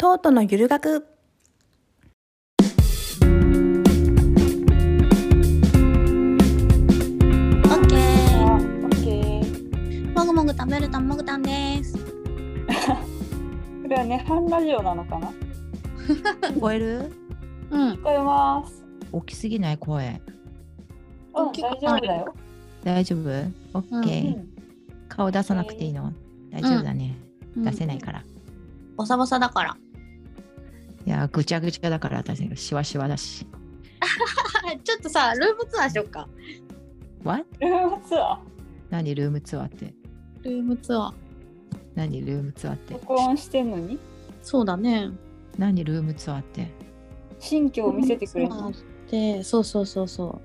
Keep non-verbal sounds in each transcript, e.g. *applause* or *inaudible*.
トートのゆる学オッケー。あ、オッケー。もぐもぐ食べるたんもぐたんです。*laughs* これはね、半ラジオなのかな？聞こえる？うん。聞こえます。大きすぎない？声。うん、大丈夫だよ。大丈夫？オッケー、うん顔出さなくていいの？大丈夫だね。出せないら。から。ボサボサだから。いや、ぐちゃぐちゃだから私、シワシワだし。*laughs* ちょっとさ、ルームツアーしよっか。What? ルームツア何ルームツアーって？ルームツアー。何ルームツアーっー。て？録音してんのに？そうだね。何ルームツアーって？新居を見せてくれるの？ルーム。ツアーで、そうそうそうそう。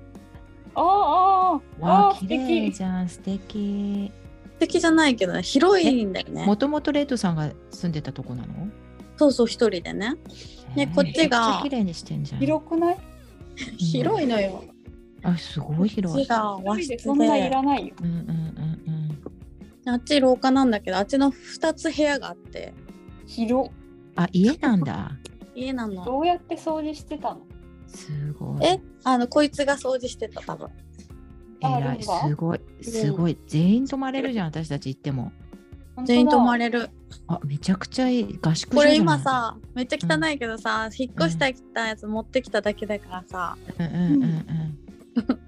ああ、ああ、わあ、ああ、素綺麗敵。じゃん、素敵。素敵じゃないけどね、広いんだよねも。ともとレイトさんが住んでたとこなの？そうそう、一人でね。ねえーこっちが綺麗にしてんじゃん。広くない？広いのよ。あ、すごいこ広い。っちが和室でそんないで、らないよ。うんうんうんあっち廊下なんだけど、あっちの二つ部屋があって、広。うん。あ、家なんだ。家なの。どうやって掃除してたの？すごい。え、あの、こいつが掃除してた、多分。あえらい、すごい、すごい。全員泊まれるじゃん、私たち行っても。全員泊まれ。れる。あ、めちゃくちゃいい合宿所じゃんこれ今、さ、めっちゃ汚いけどさ、引っ越したきたやつ持ってきただけだからさ、うんうんうんうん。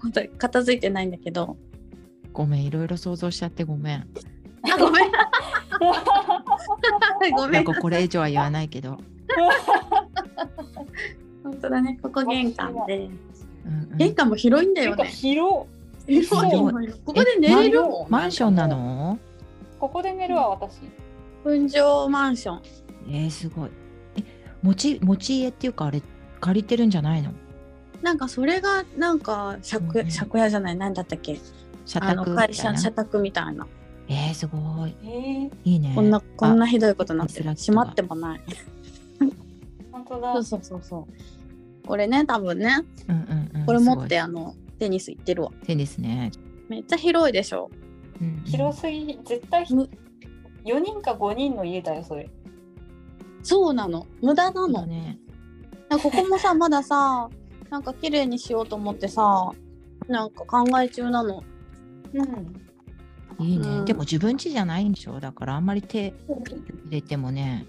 本当に片付いてないんだけど。ごめん、いろいろ想像しちゃってごめん。あ、ごめん。*laughs* ごめん。なんかこれ以上は言わないけど。本当だね。ここ玄関で。うんうん玄関も広いんだよね。広。広いここで寝れる？マンションなの？ここで寝るわ、私。分譲マンション。えー、すごい。え、持ち、持ち家っていうかあれ、借りてるんじゃないの？なんかそれがなんか借,、うんうん借家じゃない？何だったっけ？社あの宅みたい会社な？社宅みたいな、えー、すごい。ええ、いいね。こんなこんなひどいことになってる閉まってもない本当だそう。そうそうそうこれね多分ねあ、うんうんうん、これ持っすてあのテニス行ってるわごい。手ですね。めっちゃ広いでしょうんうん。広すぎ、絶対む。4人か5人の家だよ、それ。そうなの。無駄なの。だね。ここもさ *laughs* まださなんか綺麗にしようと思ってさなんか考え中なの。うん。いいね、うんでも自分家じゃないんでしょ？だからあんまり手入れてもね。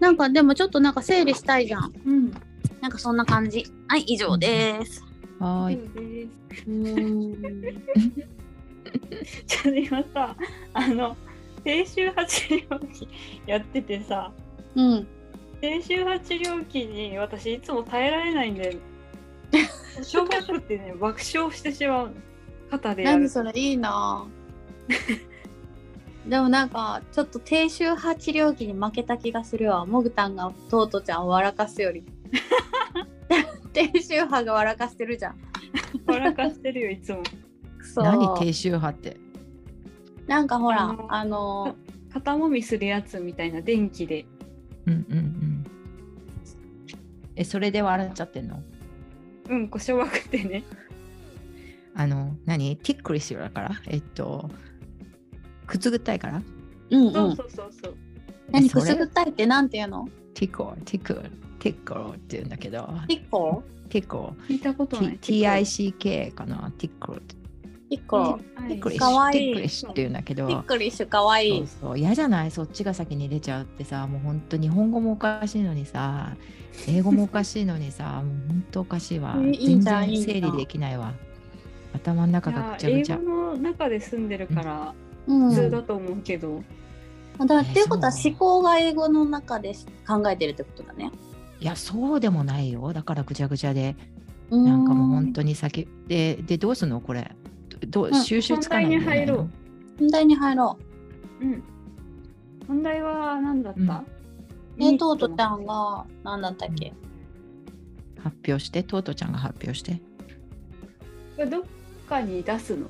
なんかでもちょっとなんか整理したいじゃん。うん。なんかそんな感じ。はい以上です。はーい。*laughs* ちょっと今さ、あの、低周波治療器やっててさ、うん低周波治療器に私いつも耐えられないんで、小学校ってね、*laughs* 爆笑してしまうの。肩で何。それいいなぁ *laughs* でもなんかちょっと低周波治療器に負けた気がするわモグタンがトートちゃんを笑かすより *laughs* 低周波が笑かしてるじゃん笑かしてるよ、いつも。くそ何低周波って？なんかほらあの肩もみするやつみたいな電気で。うんうんうん。え、それで笑っちゃってんの？うん、こう小学ってね。あの、何？ ticklish よだから？えっと、くつぐったいから？うんそううんそうそうそう。何？それ？くすぐったいってなんて言うの？ tickle、tickle、tickle って言うんだけど、ピッコティコ、聞いたことない。T- TICK かな？ tickle。ピッコ。はいティクリッシュ、かわいい ticklish って言うんだけど、 tick lish かわい。いそうそう。嫌じゃない？そっちが先に出ちゃうってさもうほんと日本語もおかしいのにさ英語もおかしいのにさ *laughs* もうほんとおかしいわ。いいいい全然整理できないわ。頭の中がぐちゃぐちゃ。語の中で住んでるからうん。普通だと思うけど、だからっていうことは思考が英語の中で考えてるってことだね。いやそうでもないよ。だからぐちゃぐちゃで。ななんかもう本当に先。ででどうすんの？これどううん収集つかないんじゃないの？本題に入ろう。本題に入ろう。うん。問題は何だった、うん。えトートちゃんが何だったっけ、発表して。トートちゃんが発表して。どっかに出すの？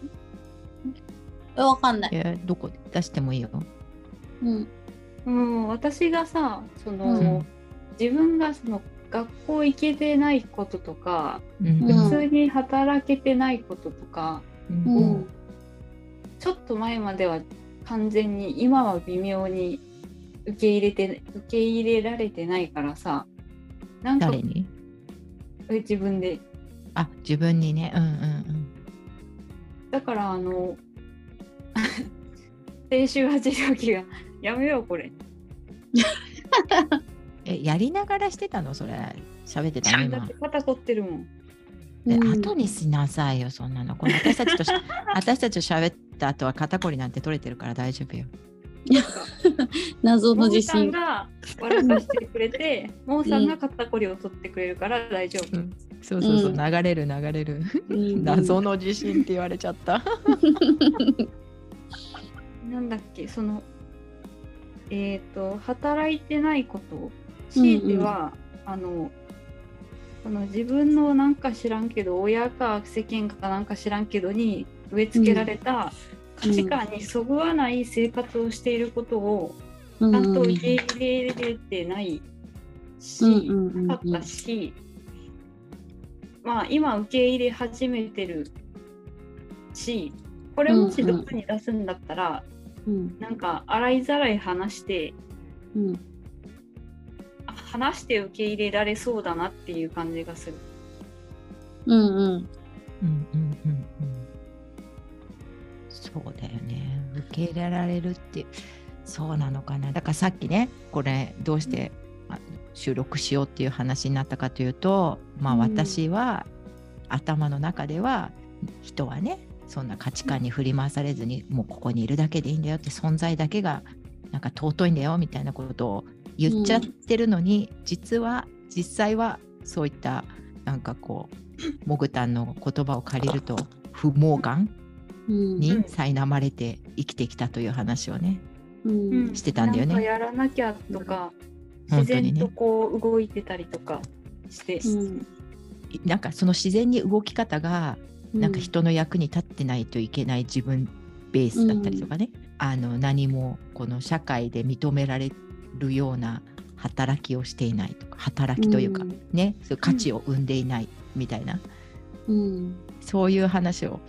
えわかんない。い。やどこ出してもいいよ。うん。うん、私がさその、うん。自分がその学校行けてないこととか、うん。うん。普通に働けてないこととか、うん。うん。ちょっと前までは完全に今は微妙に受け入れて受け入れられてないからさなんか誰に？え自分で。あ自分にね。うんうんだからあの低周波治療器がやめようこれ。う *laughs* んえやりながらしてたの？それ。喋ってたの？今。*laughs* だって肩凝ってるもんでうん。後にしなさいよそんなの。この私たちとし *laughs* 私たちと喋った後は肩こりなんて取れてるから大丈夫よ。*laughs* 謎の自モーさん信。が笑かしてくれて *laughs* モーさんが肩こりを取ってくれるから大丈夫、うん。そうそうそう、うん。流れる流れる。うん。謎の自信って言われちゃった。なんだっけそのえっ、と働いてないこと。強いては、あのその自分のなんか知らんけど親か世間かなんか知らんけどに植え付けられた価値観にそぐわない生活をしていることをちゃんと受け入れれてないし、なかったし、まあ今受け入れ始めてるしこれもしどっかに出すんだったら、うん。なんか洗いざらい話してうん。あ話して受け入れられそうだなっていう感じがする。うんうん。うんうんうん。うんそうだよね。受け入れられるってそうなのかな。だからさっきねこれどうしてあ収録しようっていう話になったかというとまあうん。私は、頭の中では人はねそんな価値観に振り回されずに、もうここにいるだけでいいんだよって存在だけがなんか尊いんだよみたいなことを言っちゃってるのに、実は実際はそういったなんかこうモグタンの言葉を借りると不毛感うん。に苛まれて生きてきたという話をね、うん。してたんだよね。なんかやらなきゃとか、自本当にね。然とこう動いてたりとかして、うん。なんかその自然に動き方がなんか人の役に立ってないといけない自分ベースだったりとかね、あの何もこの社会で認められるような働きをしていないとか働きというか、うん。ねそういう価値を生んでいないみたいな、うん。そういう話を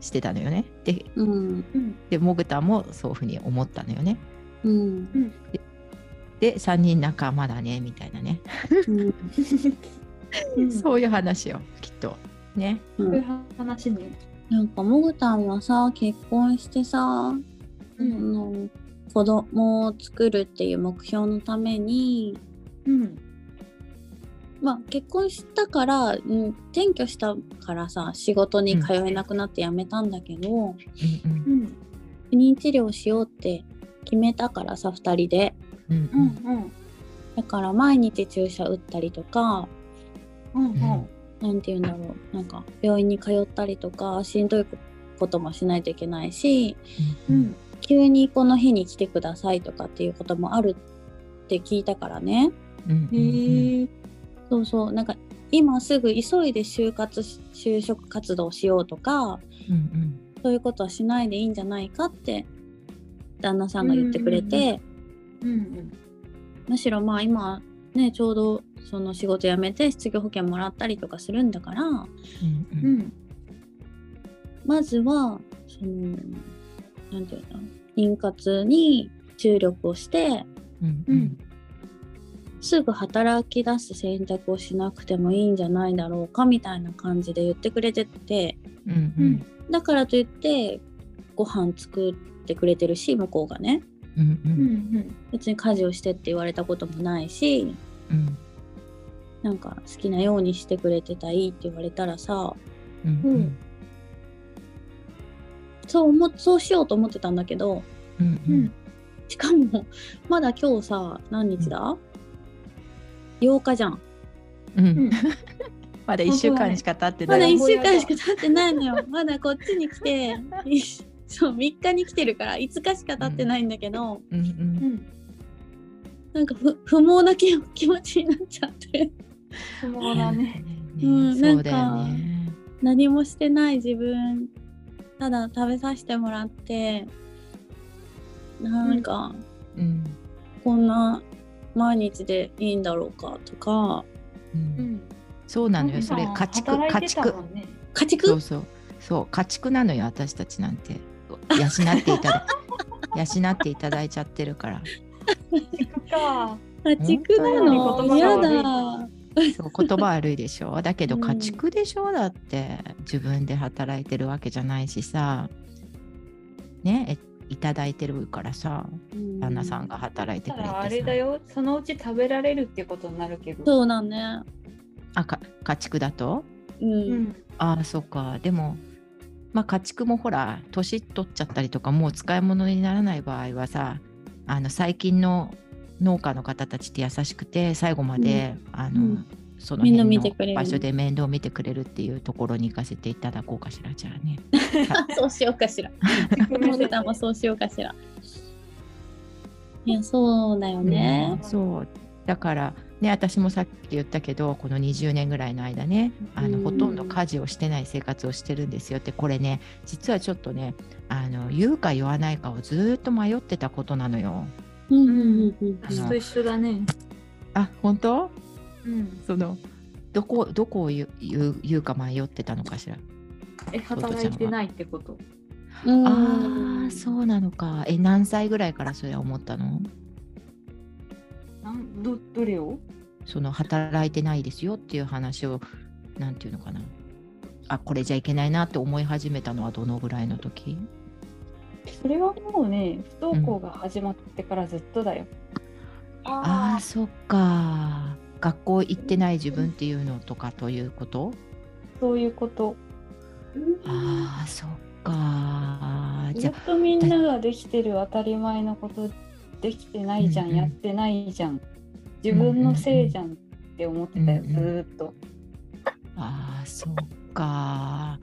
してたのよね。でうん。うんでモグタもそういうふうに思ったのよね。うん。で3人仲間だねみたいなね、うん。*laughs* うん。そういう話よきっと。ね。そういう話ね。なんかもぐたんはさ結婚してさ、うん。あの子供を作るっていう目標のためにうん。まあ結婚したから、うん、転居したからさ仕事に通えなくなって辞めたんだけど、うんうん。うん。不妊治療しようって決めたからさ2人で。うんうん。うんだから毎日注射打ったりとかうんうん。なんて言うんだろう。なんか病院に通ったりとかしんどいこともしないといけないしうん。うん急にこの日に来てくださいとかっていうこともあるって聞いたからね。うんうんへえそうそう。なんか今すぐ急いで就活し就職活動しようとかうんうん。そういうことはしないでいいんじゃないかって旦那さんが言ってくれて、うんうんむしろまあ今ねちょうどその仕事辞めて失業保険もらったりとかするんだからうんううん。んまずはそのなんていうの妊活に注力をしてうんうん。すぐ働き出す選択をしなくてもいいんじゃないだろうかみたいな感じで言ってくれてて。うんううん。んだからといってご飯作ってくれてるし向こうがね。うんううん。ん別に家事をしてって言われたこともないしうん。なんか好きなようにしてくれてたいって言われたらさうん。うんそう思そうしようと思ってたんだけど。うんうん。しかもまだ今日さ何日だ、8日じゃん。うん。うん。*laughs* まだ1週間しか経ってまだない。1週間しか経ってないのよ。まだこっちに来てい *laughs* そう3日に来てるから5日しか経ってないんだけど、うんうんうん。なんかふ不毛な気気持ちになっちゃって。そうだね。うん。そうだよね。何もしてない自分ただ食べさせてもらってなんか、うん。こんな毎日でいいんだろうかとか。ううん。んそうなのよ。それ家畜家畜。家畜？そうそう。そう家畜なのよ私たちなんて。養っていただ *laughs* 養っていただいちゃってるから。か。家畜な本当にのや言葉だ。*laughs* そう言葉悪いでしょ？だけどうん。家畜でしょ？だって自分で働いてるわけじゃないしさ。ね？えいただいてるからさ旦那さんが働いてくれてあれだよ、そのうち食べられるってことになるけど。そうだね。あか家畜だと？うん。うん。ああそうか。でもまあ家畜もほら年取っちゃったりとかもう使い物にならない場合はさあの最近の農家の方たちって優しくて最後まで、あの、うんその辺の場所で面倒見てくれるっていうところに行かせていただこうかしらじゃあね。*laughs* そうしようかしら。もそうしようかしら。*laughs* いや、そうだよねうん。そうだからね私もさっき言ったけどこの20年ぐらいの間ねあの、うんほとんど家事をしてない生活をしてるんですよってこれね実はちょっとねあの言うか言わないかをずーっと迷ってたことなのよ。うんうんうん私と一緒だね。あ本当？うん。そのどこどこを言う言う言うか迷ってたのかしら？え、働いてないってこと？うんああそうなのか。え何歳ぐらいからそれは思ったの？なんどどれを？その働いてないですよっていう話をなんていうのかな。あこれじゃいけないなって思い始めたのはどのぐらいの時？それはもうね、不登校が始まってからずっとだよ。ああそっか。学校行ってない自分っていうのとかということ？そういうこと。ああそっか。ずっとみんなができてる当たり前のことできてないじゃん、うんうんやってないじゃん自分のせいじゃんって思ってたよ、うんうんずーっと。ああそっか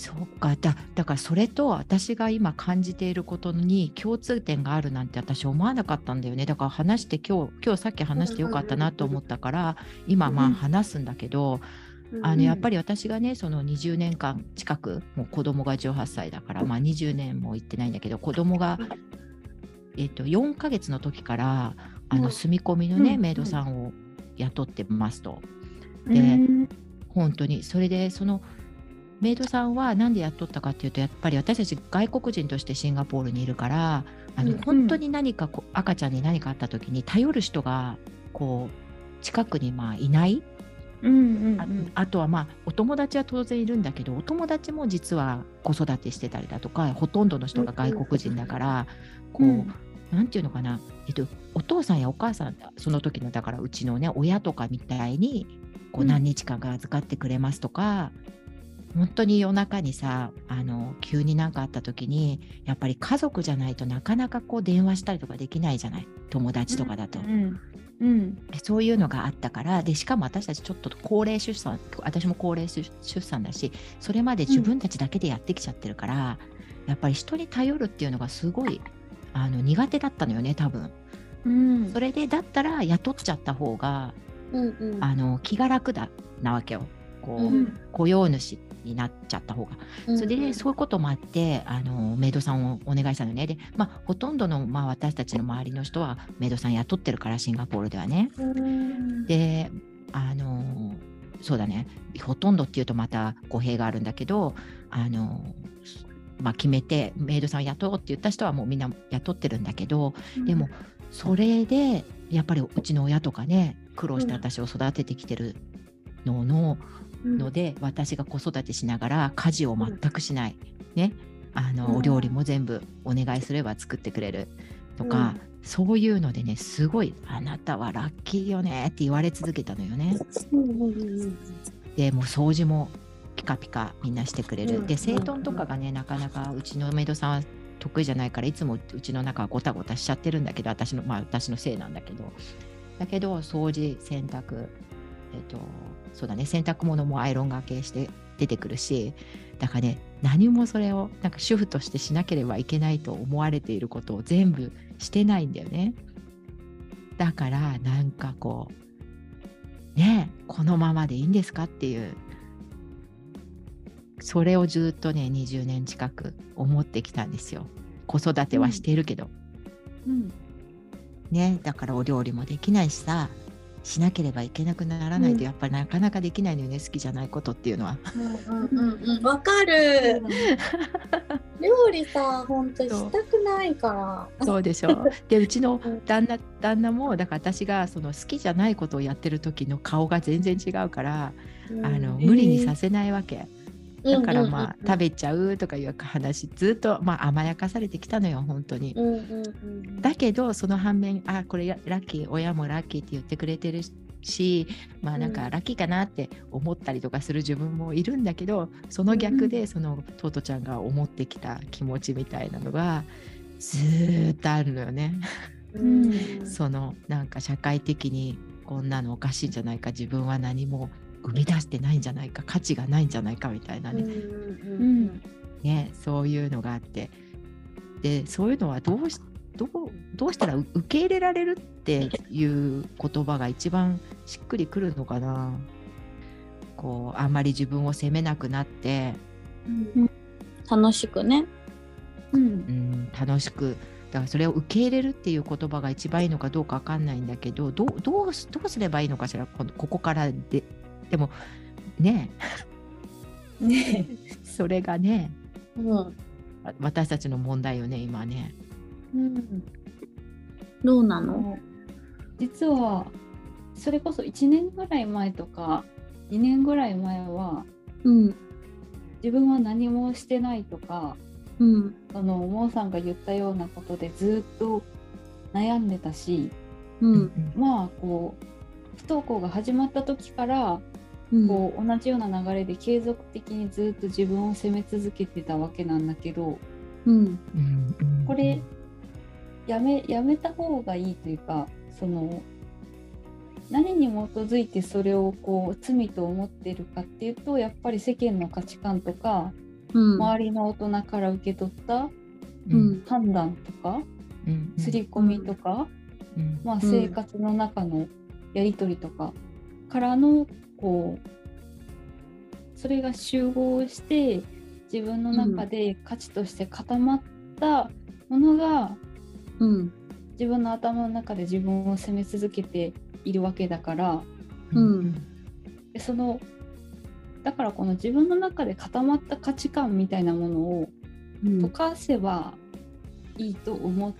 そっか。だだからそれと私が今感じていることに共通点があるなんて私思わなかったんだよね。だから話して今日今日さっき話してよかったなと思ったから今まあうん。話すんだけど、あのやっぱり私がねその20年間近くもう子供が18歳だからまあ20年も行ってないんだけど子供がえっと4ヶ月の時からあうん。の住み込みのね、うん。メイドさんを雇ってますと。うでん。本当にそれでそのメイドさんは何で雇ったかっていうとやっぱり私たち外国人としてシンガポールにいるからあの、うん。本当に何かこう赤ちゃんに何かあった時に頼る人がこう近くにまあいない、うんうんあうん。あとはまあお友達は当然いるんだけどお友達も実は子育てしてたりだとかほとんどの人が外国人だから、こう、うん。なんていうのかな、えっと、お父さんやお母さんその時のだからうちのね親とかみたいにこううん。何日間か預かってくれますとか、本当に夜中にさあの急に何かあった時にやっぱり家族じゃないとなかなかこう電話したりとかできないじゃない？友達とかだと。うんうん。そういうのがあったからでしかも私たちちょっと高齢出産私も高齢出出産だしそれまで自分たちだけでやってきちゃってるから、やっぱり人に頼るっていうのがすごいあの苦手だったのよね多分。うん。それでだったら雇っちゃった方がうんうん。あの気が楽だなわけよ。こう、うん。雇用主になっちゃった方が。それで、ね、そういうこともあってあのメイドさんをお願いしたのね。で、まあ、ほとんどの、まあ、私たちの周りの人はメイドさん雇ってるからシンガポールではね。うんであのそうだねほとんどっていうとまた語弊があるんだけどあの、まあ、決めてメイドさんを雇おうって言った人はもうみんな雇ってるんだけどでもそれでやっぱりうちの親とかね苦労してうん私を育ててきてるのの,、ので私が子育てしながら家事を全くしない、ね。あの、うん。お料理も全部お願いすれば作ってくれる。とか、そういうのでねすごい「あなたはラッキーよね」って言われ続けたのよね。うんうんうんでもう掃除もピカピカみんなしてくれる。うん。で整頓とかがねなかなかうちのメイドさんは得意じゃないからいつもうちの中はゴタゴタしちゃってるんだけど私のまあ私のせいなんだけど。だけど掃除洗濯えっとそうだね。洗濯物もアイロンがけして出てくるしだからね何もそれをなんか主婦としてしなければいけないと思われていることを全部してないんだよね。だからなんかこうねえこのままでいいんですかっていうそれをずっとね20年近く思ってきたんですよ。子育てはしているけど、うん。ねだからお料理もできないしさしなければいけなくならないうん。とやっぱりなかなかできないのよね、好きじゃないことっていうのは。うんうんうんわかる。料理さ本当にしたくないから。そうでしょ。でうちのうん。旦那旦那もだから私がその好きじゃないことをやってる時の顔が全然違うから、あのえー無理にさせないわけ。だからまあ、うん食べちゃうとかいう話ずっと、まあ、甘やかされてきたのよ本当に。だけどその反面あこれラッキー親もラッキーって言ってくれてるしまあなんうん。かラッキーかなって思ったりとかする自分もいるんだけどその逆でそのトートちゃんが思ってきた気持ちみたいなのがずーっとあるのよね。うん。*laughs* そのなんか社会的にこんなのおかしいんじゃないか自分は何も生み出してないんじゃないか価値がないんじゃないかみたいなね,、うんねそういうのがあって。でそういうのはどうしどうどうしたらう受け入れられるっていう言葉が一番しっくりくるのかな。こうあんまり自分を責めなくなって、うん。楽しくね。うん。うん、楽しく。だからそれを受け入れるっていう言葉が一番いいのかどうかわかんないんだけどどうどうすどうすればいいのかしらこのここからででもねね *laughs* それがね。うん。わ私たちの問題よね今ね。うん。どうなの？実はそれこそ1年ぐらい前とか2年ぐらい前はうん。自分は何もしてないとかうん。そのモーさんが言ったようなことでずっと悩んでたしうん。まあこう不登校が始まった時からうんこう同じような流れで継続的にずっと自分を責め続けてたわけなんだけどうん。これやめやめた方がいいというかその何に基づいてそれをこう罪と思ってるかっていうとやっぱり世間の価値観とかうん。周りの大人から受け取ったうん。判断とかうん。刷り込みとか、うん。まあ、うん。生活の中のやり取りとかからのこうそれが集合して自分の中で価値として固まったものがうん。自分の頭の中で自分を責め続けているわけだからうん。でそのだからこの自分の中で固まった価値観みたいなものをうん。溶かせばいいと思っ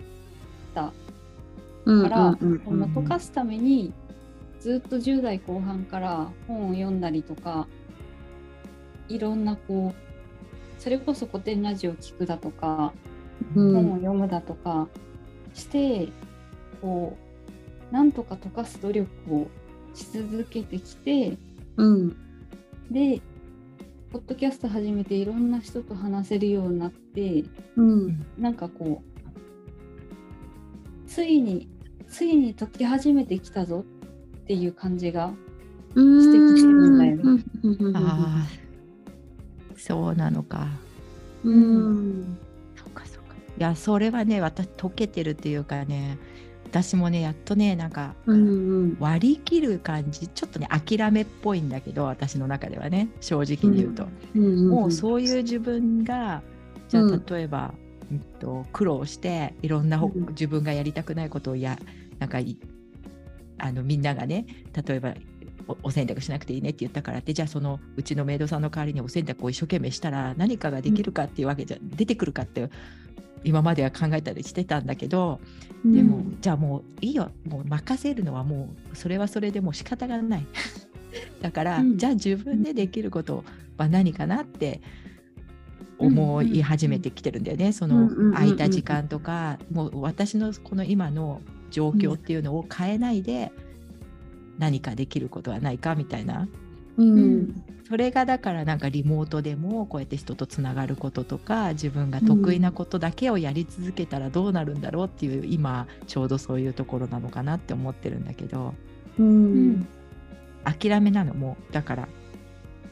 たうんから、溶かすためにずっと10代後半から本を読んだりとかいろんなこうそれこそ古典ラジオを聞くだとか、うん。本を読むだとかしてこうなんとか溶かす努力をし続けてきてうん。でポッドキャスト始めていろんな人と話せるようになってうん。なんかこうついについに解き始めてきたぞっていう感じがうんしてきてるん。だよねうんうんうん。ああそうなのか。うん。そうかそうか。いやそれはね私解けてるっていうかね私もねやっとねなんかうんうん。割り切る感じちょっとね諦めっぽいんだけど私の中ではね正直に言うと、うん。もうそういう自分がじゃあうん。例えば、うんと苦労していろんなほ、うん。自分がやりたくないことをやなんかいあのみんながね例えばおお洗濯しなくていいねって言ったからってじゃあそのうちのメイドさんの代わりにお洗濯を一生懸命したら何かができるかっていうわけじゃ、出てくるかって今までは考えたりしてたんだけどでも、うんじゃあもういいよ。もう任せるのはもうそれはそれでもう仕方がない。*laughs* だから、うん。じゃあ自分でできることは何かなって思い始めてきてるんだよね、そうんうんうんうんの空いた時間とか、もう私のこの今の状況っていうのを変えないで何かできることはないかみたいな。うん。それがだからなんかリモートでもこうやって人とつながることとか自分が得意なことだけをやり続けたらどうなるんだろうっていう今ちょうどそういうところなのかなって思ってるんだけど。ううん。ん諦めなのもうだから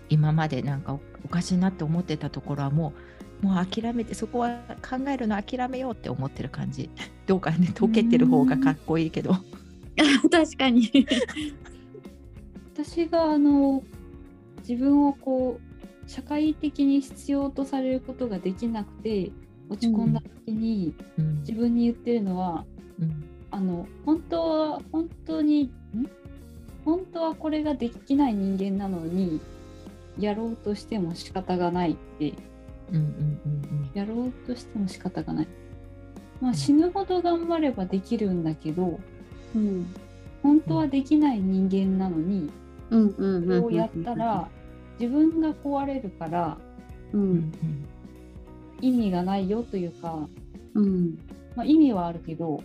今までなんかおおかしいなって思ってたところはもうもう諦めてそこは考えるの諦めようって思ってる感じ。*laughs* どうかね溶けてる方がかっこいいけど。*laughs* 確かに。*laughs* 私があの自分をこう社会的に必要とされることができなくて落ち込んだ時にうん。自分に言ってるのは、うん。あの本当は本当にん？本当はこれができない人間なのにやろうとしても仕方がないってうんうんうんやろうとしても仕方がない。まあ、死ぬほど頑張ればできるんだけどうん。本当はできない人間なのにうんうんうんこうやったら自分が壊れるからううん。うんん意味がないよというか、うん。まあ、意味はあるけど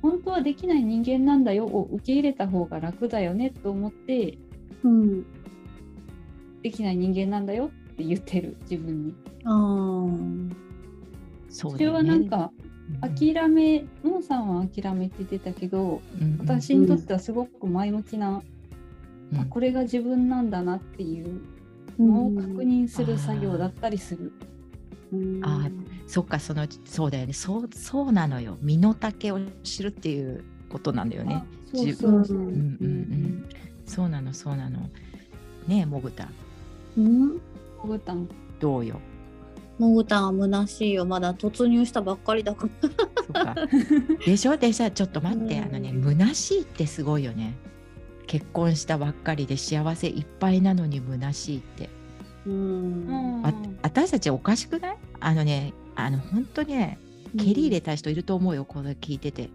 本当はできない人間なんだよを受け入れた方が楽だよねと思ってうん。できない人間なんだよって言ってる自分に。あー。それそうだよね。はなんかうん。諦めのんさんは諦めて出たけどうん。私にとってはすごく前向きな、うん。あこれが自分なんだなっていうのを確認する作業だったりする。うん。あそっかそのそうだよね。そうそうなのよ。身の丈を知るっていうことなんだよね。あそう自そう。うんうんうん。そうなのそうなの。ねえもぐた。うんモグタン。どうよ。モグタンは虚しいよ。まだ突入したばっかりだから。*laughs* でしょ？でさちょっと待って、うん。あのね虚しいってすごいよね。結婚したばっかりで幸せいっぱいなのに虚しいって。うん。あ私たちおかしくない？あのねあの本当ね蹴り入れた人いると思うよこれ聞いてて。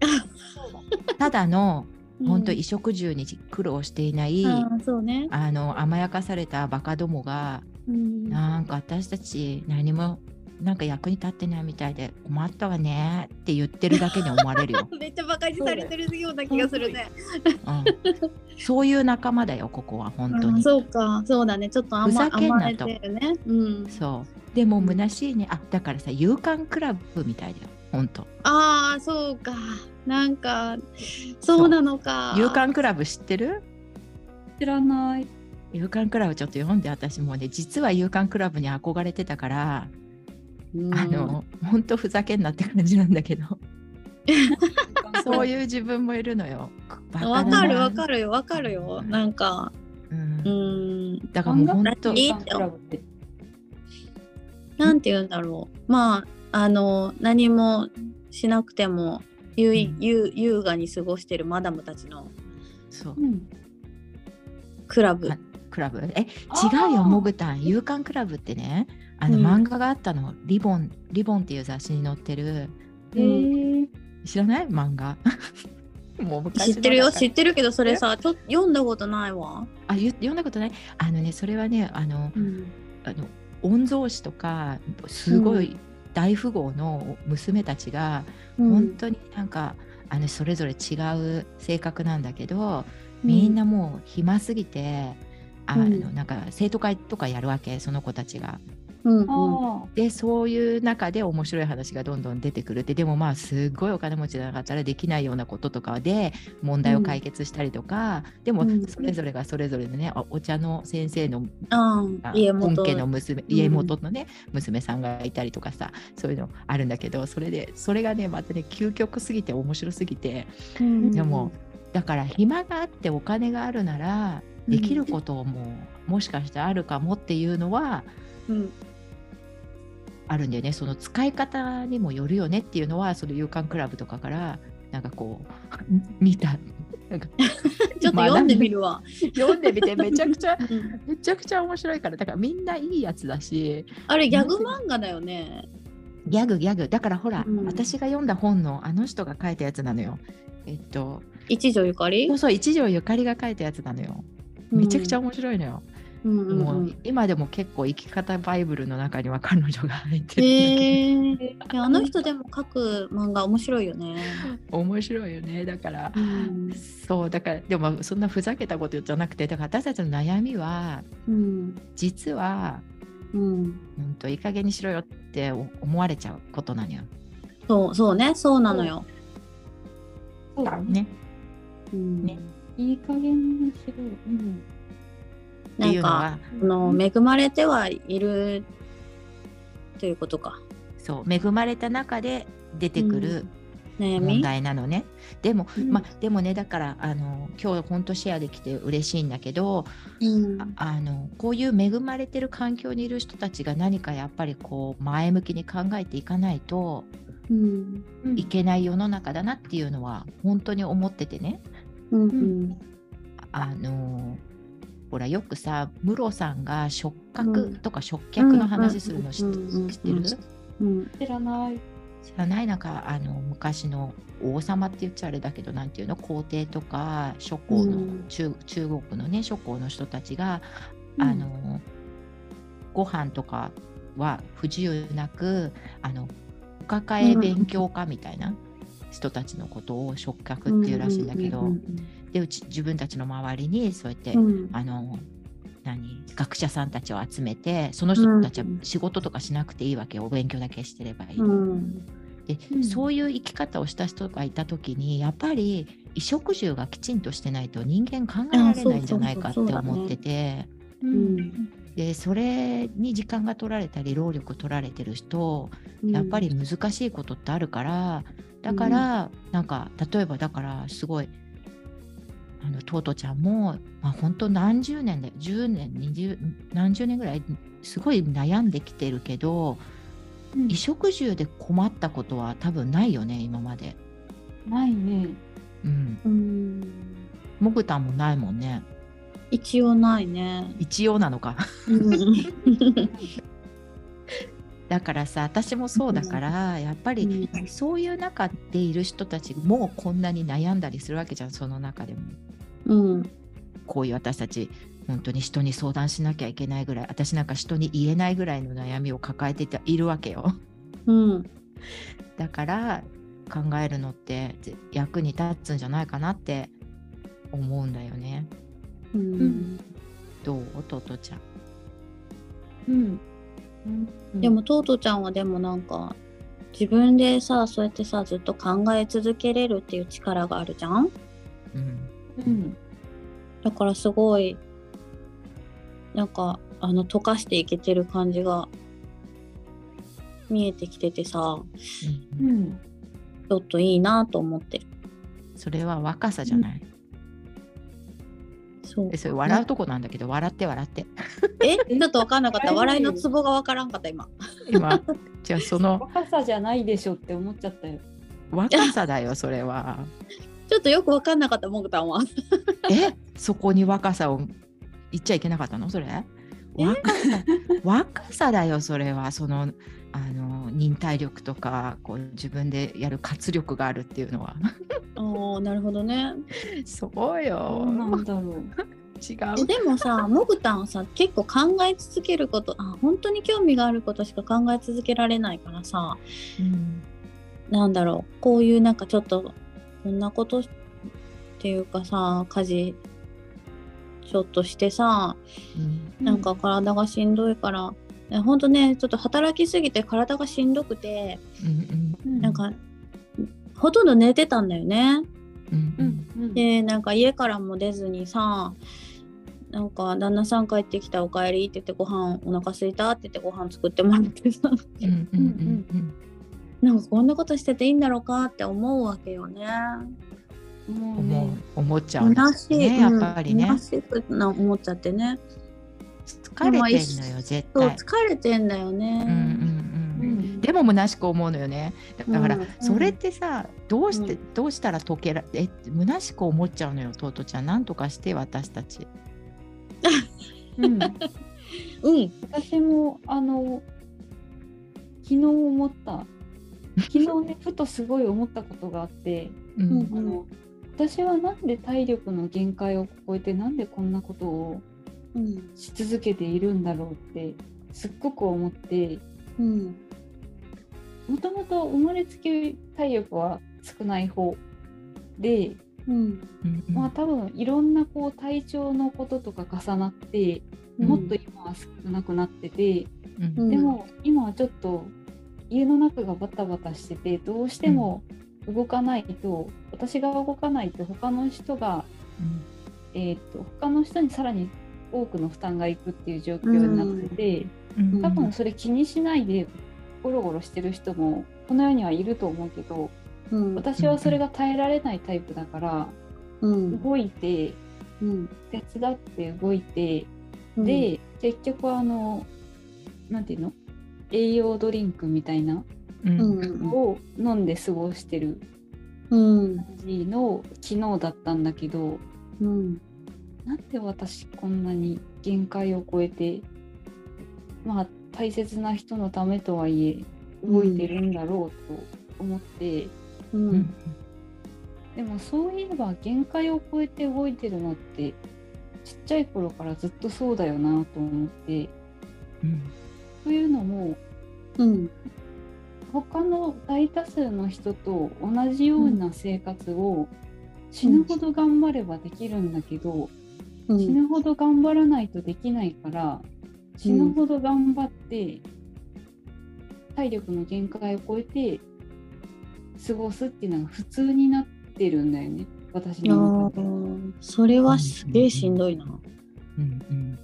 *laughs* ただの本当衣食住に苦労していない、あーそうね。あの甘やかされたバカどもがうんなんか私たち何もなんか役に立ってないみたいで困ったわねって言ってるだけに思われるよ、*laughs* めっちゃバカにされてるような気がするね。うん、そういう仲間だよここは本当にうんそうか、そうだね。ちょっと甘ふざけんな甘えとてるね。うん。そうでも虚しいねあだからさ勇敢クラブみたいだよ本当ああ、そうか。なんか、そうなのか。勇敢クラブ知ってる？知らない。勇敢クラブちょっと読んで私もね実は勇敢クラブに憧れてたから、うん、あの本当ふざけんなって感じなんだけど *laughs* そういう自分もいるのよ。わかるわかるよ、わかるよ。なんか、うんうん、だからもう本当いいクラブってなんて言うんだろう。まあ、あの、何もしなくても、優いうん優優雅に過ごしてるマダムたちのそううん。クラブ。あクラブ。え違うよモグタン。勇敢クラブってねあの、うん。漫画があったの。リボンリボンっていう雑誌に載ってる。へえ。知らない？漫画。*laughs* もう知ってるよ、知ってるけど、それさ、ちょ読んだことないわ。あゆ読んだことない？あのねそれはねあのうん。あの御曹司とかすごい大富豪の娘たちが、本当になんかあのそれぞれ違う性格なんだけど、みんなもう暇すぎて、あのうん。なんか生徒会とかやるわけその子たちが。うん、うん、あでそういう中で面白い話がどんどん出てくるって。でもまあすごいお金持ちじゃなかったらできないようなこととかで問題を解決したりとか、でもうん。それぞれがそれぞれでねおお茶の先生のあああ、家本元。家の娘うん。家元のね、娘さんがいたりとかさそういうのあるんだけどそれでそれがねまたね究極すぎて面白すぎて。うん。でもだから暇があってお金があるならできることも、もしかしてあるかもっていうのはうん、あるんだよね。その使い方にもよるよねっていうのはその勇敢クラブとかからなんかこう *laughs* 見た。なんか *laughs* ちょっと読んでみるわ。読んでみてめちゃくちゃ *laughs* うん。めちゃくちゃ面白いからだからみんないいやつだしあれ、ギャグ漫画だよね。ギャグギャグ。だからほら、うん。私が読んだ本のあの人が書いたやつなのよ。えっと一条ゆかり？そうそう一条ゆかりが書いたやつなのよめちゃくちゃ面白いのよ、うんうんうん。もう今でも結構生き方バイブルの中には彼女が入ってるんだけど、へえいやあの人でも書く漫画面白いよね。面白いよね。だからうん。そうだからでもそんなふざけたことじゃなくてだから私たちの悩みはうん。実はうん、うんといい加減にしろよって思われちゃうことなのよ。そうそうね。そうなのよ。そうだね。ね。うん。ねいい加減にしろよ。うん。っていうのはあの恵まれてはいるということか。そう恵まれた中で出てくる悩み？問題なのね。でも、うんまあでもねだからあの今日本当シェアできて嬉しいんだけど、うんああのこういう恵まれてる環境にいる人たちが何かやっぱりこう前向きに考えていかないとうんいけない世の中だなっていうのは本当に思っててね。うんうん。あのほらよくさムロさんが触覚とか触覚の話するの知ってる？うん。知らない。知らない。なんかあの昔の王様って言っちゃあれだけどなんていうの？皇帝とか諸侯の、うん。中中国のね諸侯の人たちが、うん。あのご飯とかは不自由なくあのお抱え勉強家みたいな人たちのことを触覚っていうらしいんだけど、うんでうち自分たちの周りにそうやって、うん。あの何学者さんたちを集めてその人たちは仕事とかしなくていいわけよ。お勉強だけしてればいい。うん。で、うん。そういう生き方をした人がいた時にやっぱり衣食住がきちんとしてないと人間考えられないんじゃないかって思っててん。でそれに時間が取られたり労力取られてる人やっぱり難しいことってあるからだから、なんか例えばだからすごいあのトートちゃんも、まあ、本当何十年で10年20何十年ぐらいすごい悩んできてるけどうん衣食住で困ったことは多分ないよね今まで。ないね。うんうんもぐたんもないもんね。一応ないね。一応なのか。うん *laughs* だからさ、私もそうだから、やっぱりうんそういう中でいる人たちもこんなに悩んだりするわけじゃん、その中でも。うんこういう私たち、本当に人に相談しなきゃいけないぐらい、私なんか人に言えないぐらいの悩みを抱えているわけよ。うんだから考えるのってぜ役に立つんじゃないかなって思うんだよね。うんどう？トトちゃん。うん。うんでもトートちゃんはでもなんか自分でさそうやってさずっと考え続けれるっていう力があるじゃん？うんうん。だからすごいなんかあの溶かしていけてる感じが見えてきててさうんうんうん。ちょっといいなと思ってるそれは若さじゃない？そう。えそれ笑うとこなんだけど、笑って笑って。*laughs* えちょっと分かんなかった？笑いのツボが分からんかった今。*laughs* 今、じゃあその。若さじゃないでしょって思っちゃったよ。若さだよ、それは。ちょっとよく分かんなかったもぐたんは。*laughs* えそこに若さを言っちゃいけなかったのそれ？え？若さ若さだよそれは。そのあの忍耐力とかこう自分でやる活力があるっていうのは。おーなるほどね。そうどようなんだ。*laughs* ろう。違えうでもさもぐたんはさ結構考え続けることあ本当に興味があることしか考え続けられないからさ。うん。なんだろう。こういうなんかちょっとこんなことっていうかさ家事ちょっとしてさうん。なんか体がしんどいから、えほんとねちょっと働きすぎて体がしんどくてうんうんなんかほとんど寝てたんだよね。うんううん。でなんか家からも出ずにさなんか旦那さん帰ってきたおかえりって言ってご飯お腹すいたって言ってご飯作ってもらってさうんうんうんなんかこんなことしてていいんだろうかって思うわけよね。もう思うね。思っちゃうんで虚しい、すねやっぱりねうん虚しくな思っちゃってね。疲れてんのよ絶そう対疲れてんだよね。うんうんうんうん。でも虚しく思うのよね。だから、うんそれってさどうして、うどうしたら解けらえ虚しく思っちゃうのよトートちゃん。なんとかして私たち。*laughs* うん。うん。私もあの昨日思った。*laughs* 昨日ねふとすごい思ったことがあって、うん。うんあの私はなんで体力の限界を超えてなんでこんなことをうん。し続けているんだろうってすっごく思ってうん。もともと生まれつき体力は少ない方で、うん。まあ多分いろんなこう体調のこととか重なって、うん。もっと今は少なくなってて、うん。うんでも今はちょっと家の中がバタバタしててどうしても動かないと、私が動かないと他の人が、えー、と他の人にさらに多くの負担がいくっていう状況になってて、うんうん多分それ気にしないでゴロゴロしてる人もこの世にはいると思うけどうん。私はそれが耐えられないタイプだから、うん。動いてうん。手伝って動いて、うん、で結局あのなんていうの？栄養ドリンクみたいな。のを飲んで過ごしてるうん。感じの昨日だったんだけどうん。なんで私こんなに限界を超えてまあ大切な人のためとはいえ動いてるんだろうと思って、ううん。んでもそういえば限界を超えて動いてるのってちっちゃい頃からずっとそうだよなと思ってうん。というのもうん。他の大多数の人と同じような生活を死ぬほど頑張ればできるんだけど、うん死ぬほど頑張らないとできないから死ぬほど頑張って、体力の限界を超えて過ごすっていうのが普通になってるんだよね。私の中で。ーそれはすげえしんどいな。うん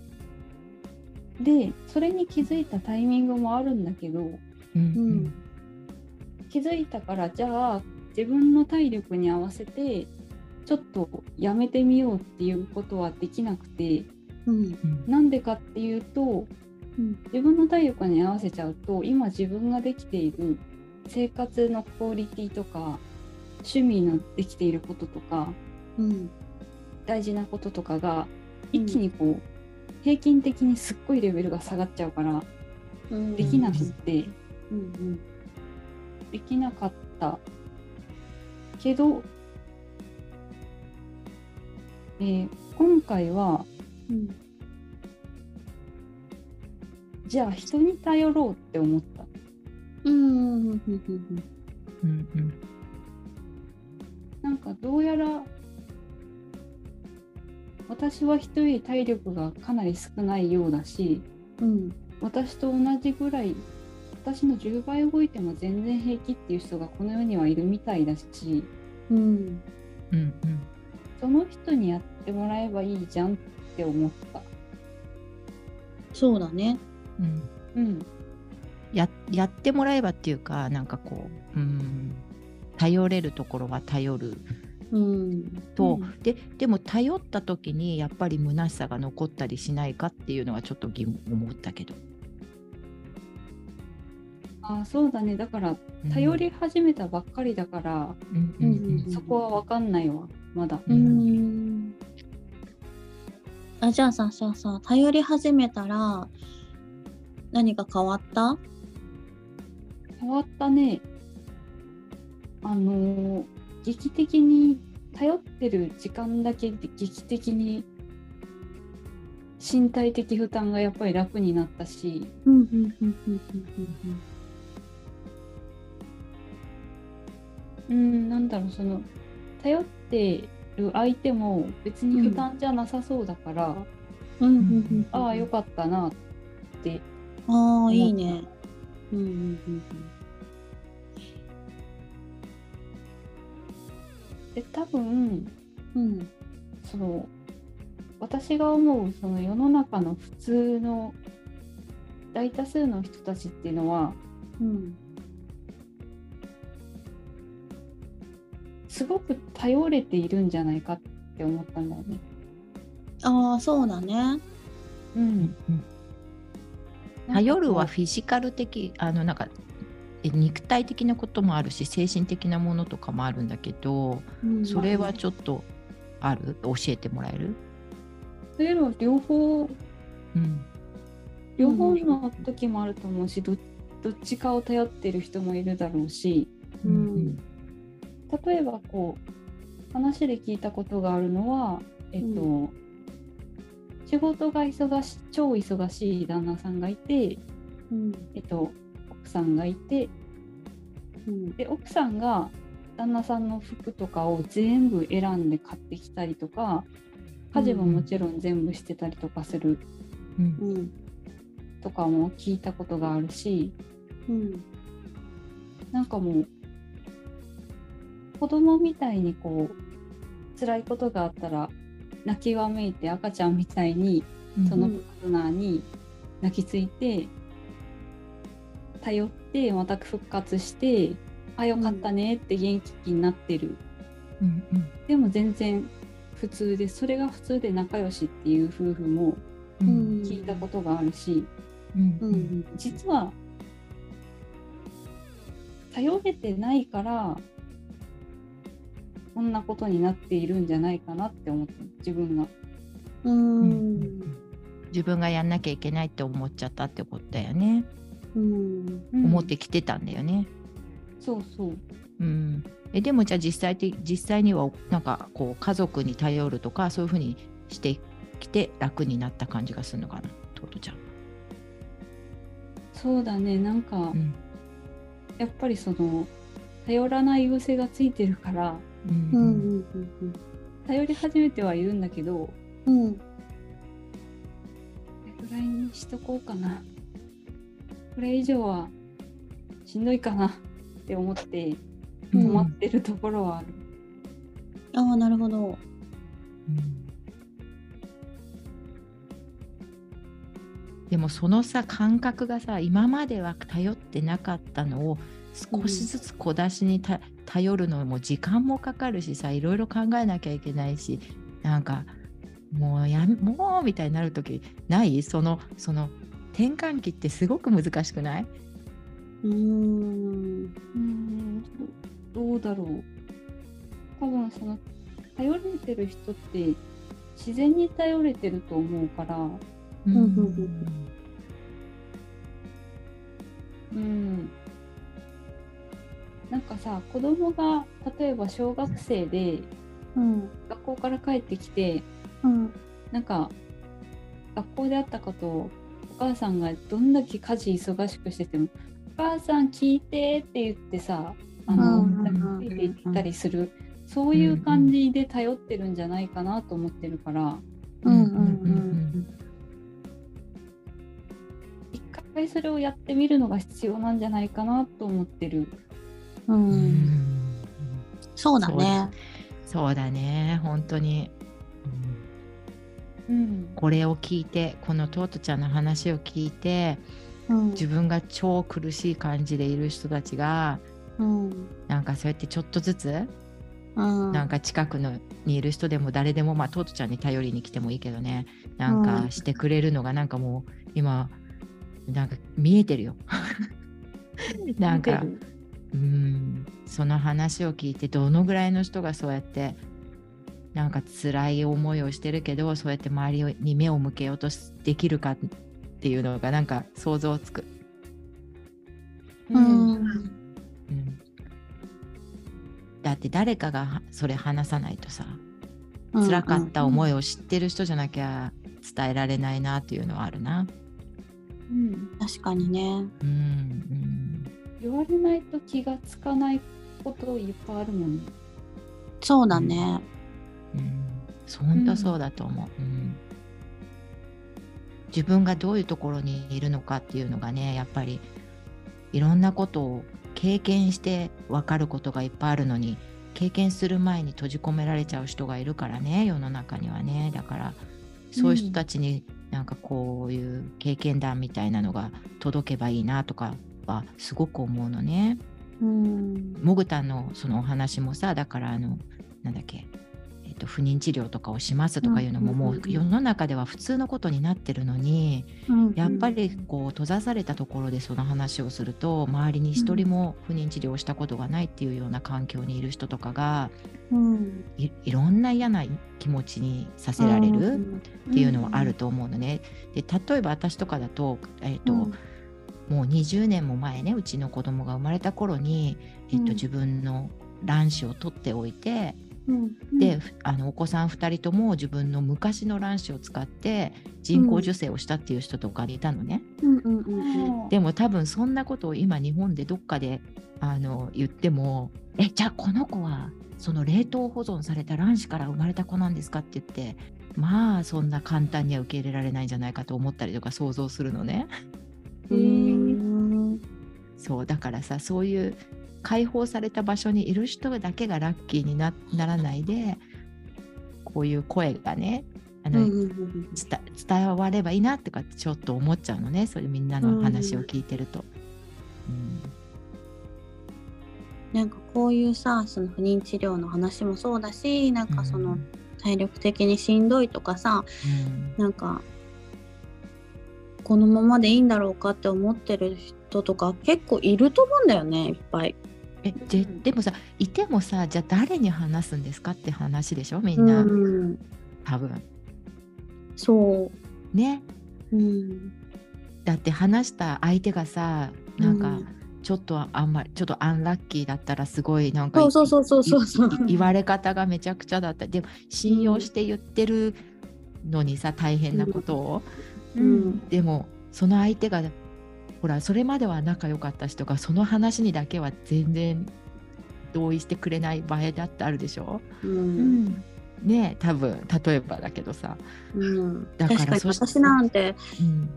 うん。でそれに気づいたタイミングもあるんだけどうんううんん。気づいたからじゃあ自分の体力に合わせてちょっとやめてみようっていうことはできなくてうん。うんなんでかっていうとうん。自分の体力に合わせちゃうと今自分ができている生活のクオリティとか趣味のできていることとかうん。大事なこととかが一気にこう、平均的にすっごいレベルが下がっちゃうからうん。できなくって、うん。できなかった。けど、えー今回はうん。じゃあ人に頼ろうって思った。うんうんうんうんうん。なんかどうやら私は人より体力がかなり少ないようだしうん。私と同じぐらい私の10倍動いても全然平気っていう人がこの世にはいるみたいだしうん。うんうんその人にやってもらえばいいじゃんって思った。そうだね。うん。うん、ややってもらえばっていうかなんかこう、うん、頼れるところは頼る。うん。と、うん。ででも頼った時にやっぱり虚しさが残ったりしないかっていうのはちょっと疑問思ったけど。あそうだね。だからうん。頼り始めたばっかりだから、うんうんうん。うんそこは分かんないわまだ。うーん。あじゃあさささ頼り始めたら何か変わった？変わったね。あのー劇的に頼ってる時間だけで劇的に身体的負担がやっぱり楽になったし。うんうんうんうんうん。うんなんだろうその頼ってる相手も別に負担じゃなさそうだから、うんうんうんうん。ああよかったなってああいいね。うんうんうんで多分うんうん。その私が思うその世の中の普通の大多数の人たちっていうのはうんすごく頼れているんじゃないかって思ったんだよね。ああそうだね。うん、うん頼るはフィジカル的あのなんかえ肉体的なこともあるし精神的なものとかもあるんだけどうんそれはちょっとある？教えてもらえる、というのは両方。うん。両方の時もあると思うしどどっちかを頼ってる人もいるだろうし。うん例えばこう話で聞いたことがあるのはえっと、う仕事が忙し超忙しい旦那さんがいて、うん。えっと、奥さんがいてうん。で奥さんが旦那さんの服とかを全部選んで買ってきたりとか家事ももちろん全部してたりとかするうん。うん。とかも聞いたことがあるしうん。なんかもう子供みたいにこう辛いことがあったら泣きわめいて赤ちゃんみたいにうんそのパートナーに泣きついて頼ってまた復活してあよかったねって元気になってる、うんうん。でも全然普通でそれが普通で仲良しっていう夫婦もうん。聞いたことがあるし、うん。うんうん。実は頼れてないからこんなことになっているんじゃないかなって思った自分が。うん。自分がやんなきゃいけないって思っちゃったってことだよね、うん。うん思ってきてたんだよね。そうそう。うん、えでもじゃあ実際的実際にはなんかこう家族に頼るとかそういうふうにしてきて楽になった感じがするのかな？トートちゃん。そうだね。なんか、うん。やっぱりその頼らない癖がついてるからうんうんうん頼り始めてはいるんだけどうん。うんこれぐらいにしとこうかな。これ以上はしんどいかなって思ってうん。止まってるところはある、ああなるほど。うん。でもそのさ感覚がさ今までは頼ってなかったのを少しずつ小出しにた頼るのも時間もかかるしさいろいろ考えなきゃいけないしなんかもうやめもうみたいになる時ない？そのその転換期ってすごく難しくない？うーん。うん。どうだろう。多分その頼れてる人って自然に頼れてると思うから。うんうん。うん。うんなんかさ子供が例えば小学生でうん。学校から帰ってきてうん。なんか学校であったことをお母さんがどんだけ家事忙しくしてても「お母さん聞いて」って言ってさあの、うんついていったりする、そういう感じで頼ってるんじゃないかなと思ってるからうんうん。一回それをやってみるのが必要なんじゃないかなと思ってる。うん。そうだね。そうだね。本当に、うん。うんこれを聞いてこのトートちゃんの話を聞いてうん。自分が超苦しい感じでいる人たちがうん。なんかそうやってちょっとずつうん。なんか近くのにいる人でも誰でもまあトートちゃんに頼りに来てもいいけどね。なんうんかしてくれるのがなんかもう今なんか見えてるよ。*laughs* なんかうん。その話を聞いてどのぐらいの人がそうやってなんか辛い思いをしてるけどそうやって周りに目を向けようとしできるかっていうのがなんか想像つく。ううん。んうん、だって誰かがはそれ話さないとさ辛かった思いを知ってる人じゃなきゃ伝えられないなっていうのはあるな。うん。確かにね。うん。うん言われないと気がつかないこといっぱいあるもんね。そうだね。うん、本当そうだと思う、うん。自分がどういうところにいるのかっていうのがねやっぱりいろんなことを経験して分かることがいっぱいあるのに経験する前に閉じ込められちゃう人がいるからね世の中にはね。だからそういう人たちになんかこういう経験談みたいなのが届けばいいなとかはすごく思うのね。うん。モグタンのそのお話もさだからあのなんだっけ、えっと不妊治療とかをしますとかいうのもうんもう世の中では普通のことになってるのにうんやっぱりこう閉ざされたところでその話をすると周りに一人も不妊治療をしたことがないっていうような環境にいる人とかがうん。いいろんな嫌な気持ちにさせられるうん。っていうのはあると思うのね。で例えば私とかだと,、えっとうんもう20年も前ねうちの子供が生まれた頃に、えっとうん自分の卵子を取っておいて、うん。でふあのお子さん2人とも自分の昔の卵子を使って人工授精をしたっていう人とかいたのね、でも多分そんなことを今日本でどっかであの言ってもえじゃあこの子はその冷凍保存された卵子から生まれた子なんですかって言ってまあそんな簡単には受け入れられないんじゃないかと思ったりとか想像するのね。ーん。そうだからさそういう解放された場所にいる人だけがラッキーになならないでこういう声がねあの、うんう伝伝わればいいなとかってちょっと思っちゃうのねそれみんなの話を聞いてると。うん。なんかこういうさその不妊治療の話もそうだしなんかその体力的にしんどいとかさうん。なんかこのままでいいんだろうかって思ってる人とか結構いると思うんだよねいっぱい。えででもさいてもさじゃあ誰に話すんですかって話でしょみんな、うん多分。そねう。うん。だって話した相手がさなんかうんちょっとあんまりちょっとアンラッキーだったらすごいなんか言われ方がめちゃくちゃだったでも信用して言ってるのにさ大変なことを、うん。でもその相手がほらそれまでは仲良かった人がその話にだけは全然同意してくれない場合だってあるでしょ？う。うん。んね多分例えばだけどさ、うん。だから確かにそし私なんてうん。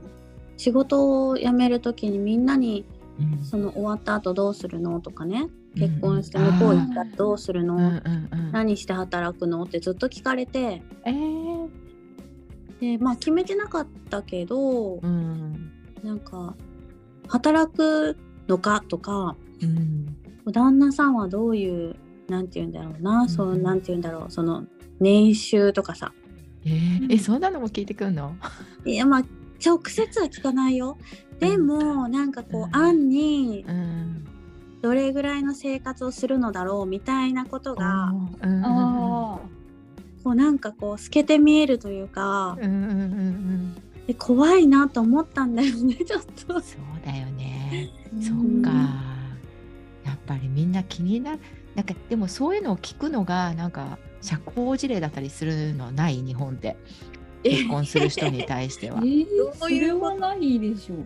仕事を辞めるときにみんなにうん。その終わった後どうするのとかね。うん。結婚して向こう行ったらどうするの、うんうんうん。何して働くの？ってずっと聞かれて。えーでまあ決めてなかったけどうん。なんか働くのかとかうん。旦那さんはどういうなんて言うんだろうな、ん。そうなんて言うんだろうその年収とかさ。えーえそんなのも聞いてくんの？いやまあ直接は聞かないよ。でもなんかこうん。う案にうん。どれぐらいの生活をするのだろうみたいなことがうんこうなんかこう透けて見えるというかうんうんうんうんで怖いなと思ったんだよね *laughs* ちょっと。そうだよね。ーそっか。やっぱりみんな気になる。なんかでもそういうのを聞くのがなんか社交辞令だったりするのはない日本で。結婚する人に対しては。*laughs* え。ー、どそはないでしょ。う。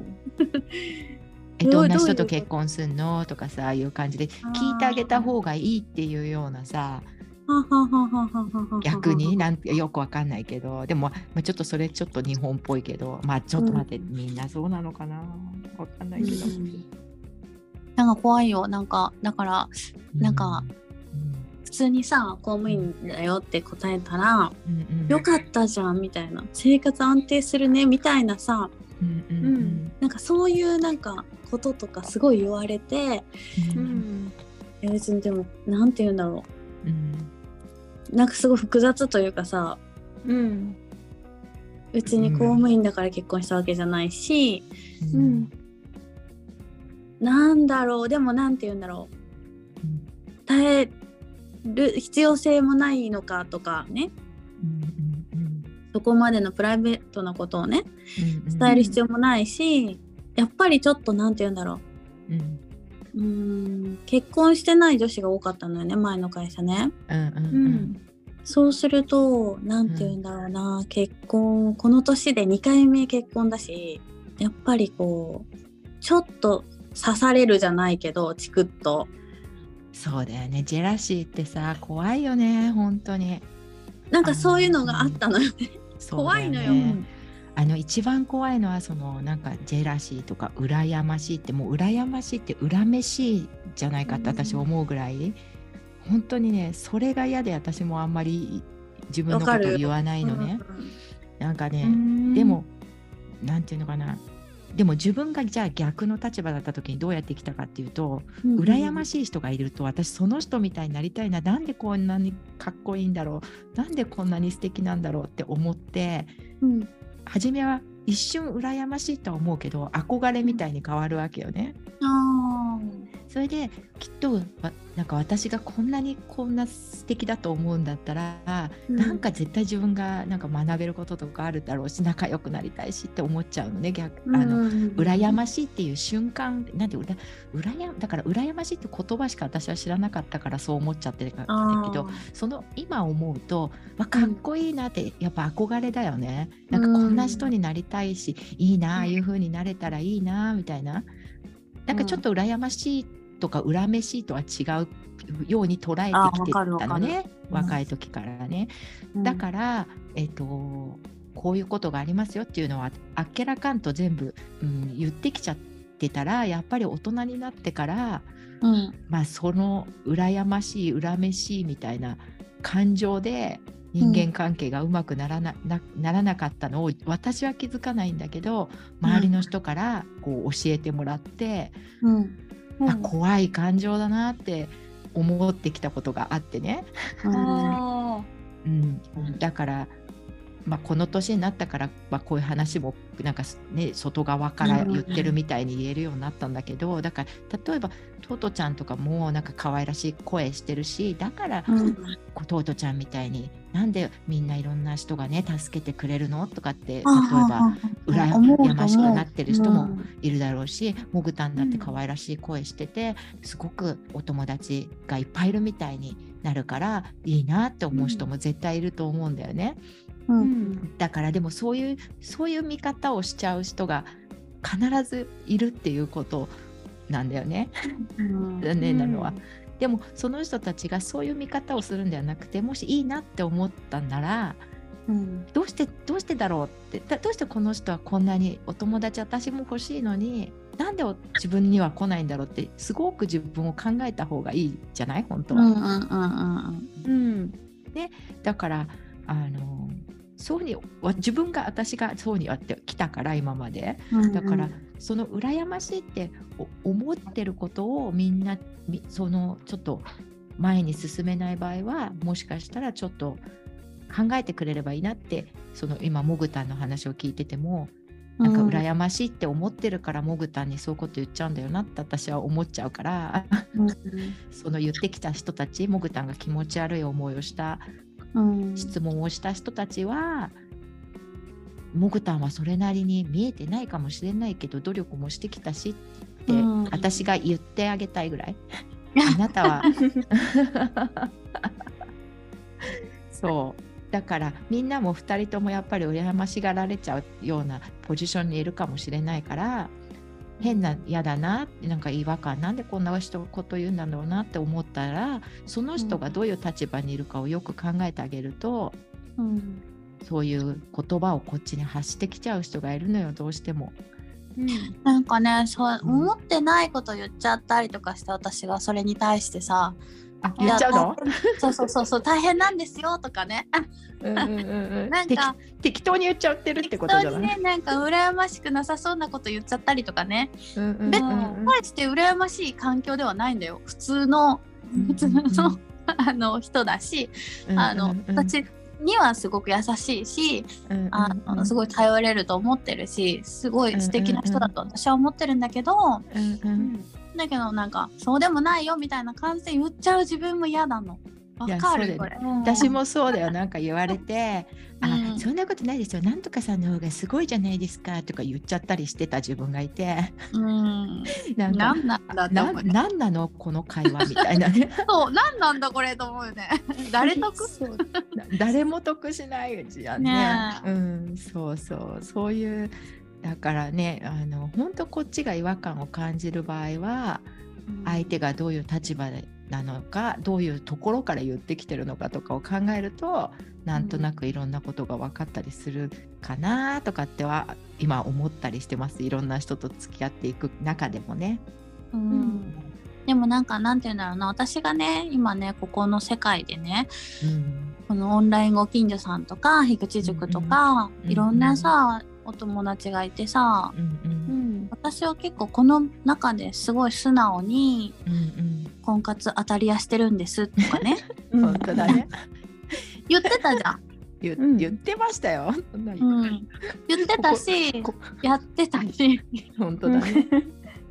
えどんな人と結婚すんの？とかさいう感じで聞いてあげた方がいいっていうようなさ逆になんてよくわかんないけどでも、まあ、ちょっとそれちょっと日本っぽいけどまあちょっと待って、みんなそうなのかな？わかんないけど。うん。なんか怖いよ。なんかだからなんか普通にさ公務員だよって答えたら、うん。うんよかったじゃんみたいな。生活安定するねみたいなさ。うんうんうん。なんかそういうなんかこととかすごい言われてうん。別にでもなんて言うんだろう。ん。うなんかすごい複雑というかさうん。別に公務員だから結婚したわけじゃないし、ううん。ん。なんだろうでもなんて言うんだろう。耐える必要性もないのかとかね。そこまでのプライベートなことをね伝える必要もないし、やっぱりちょっとなんて言うんだろうんうん。結婚してない女子が多かったのよね前の会社ね。うんうんううん。ん。そうするとなんて言うんだろうな、結婚この年で2回目結婚だしやっぱりこうちょっと刺されるじゃないけどチクッと。そうだよね。ジェラシーってさ怖いよね本当に。なんかそういうのがあったのよね。そうだよね。怖いのよあの一番怖いのはそのなんかジェラシーとか羨ましいってもう羨ましいって恨めしいじゃないかって私思うぐらい、本当にねそれが嫌で私もあんまり自分のことを言わないのね。なんかね、うん。でも、なんていうのかな。でも自分がじゃあ逆の立場だった時にどうやってきたかっていうと、うん。羨ましい人がいると私その人みたいになりたいな。なんでこんなにかっこいいんだろう。なんでこんなに素敵なんだろうって思ってうん初めは一瞬羨ましいとは思うけど憧れみたいに変わるわけよね。あそれできっとわなんか私がこんなにこんな素敵だと思うんだったら、うん。なんか絶対自分がなんか学べることとかあるだろうし仲良くなりたいしって思っちゃうのね逆ーあの、うん羨ましいっていう瞬間なんでうら羨だから羨ましいって言葉しか私は知らなかったからそう思っちゃってるけどその今思うとわかっこいいなってやっぱ憧れだよね、なんかこんな人になりたいし、いいなああいう風になれたらいいなみたいな。なんかちょっと羨ましいとか恨めしいとは違うように捉えてきてたのね若い時からね。だから、えっとこういうことがありますよっていうのはあっけらかんと全部、うん、言ってきちゃってたらやっぱり大人になってから、うん。まあ、その羨ましい恨めしいみたいな感情で人間関係がうまくならな,な、ならなかったのを私は気づかないんだけど周りの人からこう教えてもらって、うんあ怖い感情だなって思ってきたことがあってね。うん、だからまあ、この年になったから、まあ、こういう話もなんかね外側から言ってるみたいに言えるようになったんだけど、だから例えばトートちゃんとかもなんか可愛らしい声してるしだから、うん。トートちゃんみたいになんでみんないろんな人がね助けてくれるの？とかって例えば羨ましくなってる人もいるだろうしモグタンだって可愛らしい声してて、すごくお友達がいっぱいいるみたいになるからいいなって思う人も絶対いると思うんだよね。ううん。んだからでもそういうそういう見方をしちゃう人が必ずいるっていうことなんだよね。うん。残念なのは。でもその人たちがそういう見方をするんではなくてもしいいなって思ったんならうん。どうしてどうしてだろうってだどうしてこの人はこんなにお友達私も欲しいのになんで自分には来ないんだろうってすごく自分を考えた方がいいじゃない？本当は。うんうんうんうんうん。だからあのそうにわ自分が私がそうにやってきたから今まで。うんだからその羨ましいってお思ってることをみんなみそのちょっと前に進めない場合はもしかしたらちょっと考えてくれればいいなってその今モグタンの話を聞いててもなんか羨ましいって思ってるからモグタンにそういうこと言っちゃうんだよなって私は思っちゃうからうん。*laughs* その言ってきた人たちモグタンが気持ち悪い思いをしたうん質問をした人たちは、モグタンはそれなりに見えてないかもしれないけど努力もしてきたしって、うん。私が言ってあげたいぐらい。*laughs* あなたは。*laughs* そう。だからみんなも2人ともやっぱり羨ましがられちゃうようなポジションにいるかもしれないから変な嫌だななんか違和感なんでこんな人こと言うんだろうなって思ったらその人がどういう立場にいるかをよく考えてあげると、うんそういう言葉をこっちに発してきちゃう人がいるのよどうしても。なんかねそう思ってないこと言っちゃったりとかして私がそれに対してさあ言っちゃうの？そうそうそうそう大変なんですよとかね。うんうんうんうん。なんか適適当に言っちゃってるって適ことじゃない、当にねなんか羨ましくなさそうなこと言っちゃったりとかね。うんうんうん別うん。大して羨ましい環境ではないんだよ。普通の普通の *laughs* あの人だしあの私にはすごく優しいしあのすい、ごい頼れると思ってるしすごい素敵な人だと私は思ってるんだけどうん。うんだけどなんかそうでもないよみたいな感じで言っちゃう自分も嫌なの。わかるこれ。私もそうだよ。なんか言われて「あうんそんなことないですよなんとかさんの方がすごいじゃないですか」とか言っちゃったりしてた自分がいて。うん。*laughs* なんかなんなんだな。なんなのこの会話みたいなね。*laughs* そうなんなんだこれと思うよね。*laughs* 誰得？誰も得しないじゃんね。ねえ。うんそうそう。そういうだからねあの本当こっちが違和感を感じる場合は相手がどういう立場なのかどういうところから言ってきてるのかとかを考えるとなんとなくいろんなことが分かったりするかなとかっては今思ったりしてます。いろんな人と付き合っていく中でもね。うん。でもなんかなんて言うんだろうな。私がね今ねここの世界でねうん。このオンラインご近所さんとか樋口塾とか、うん。いろんなさ、お友達がいてさ、うんうん。私は結構この中ですごい素直にうん婚活当たり屋してるんですとかね。*laughs* うん。本当だね。*laughs* 言ってたじゃん。言うん。言ってましたよ。うん、言ってたしこやってたし、本当だね。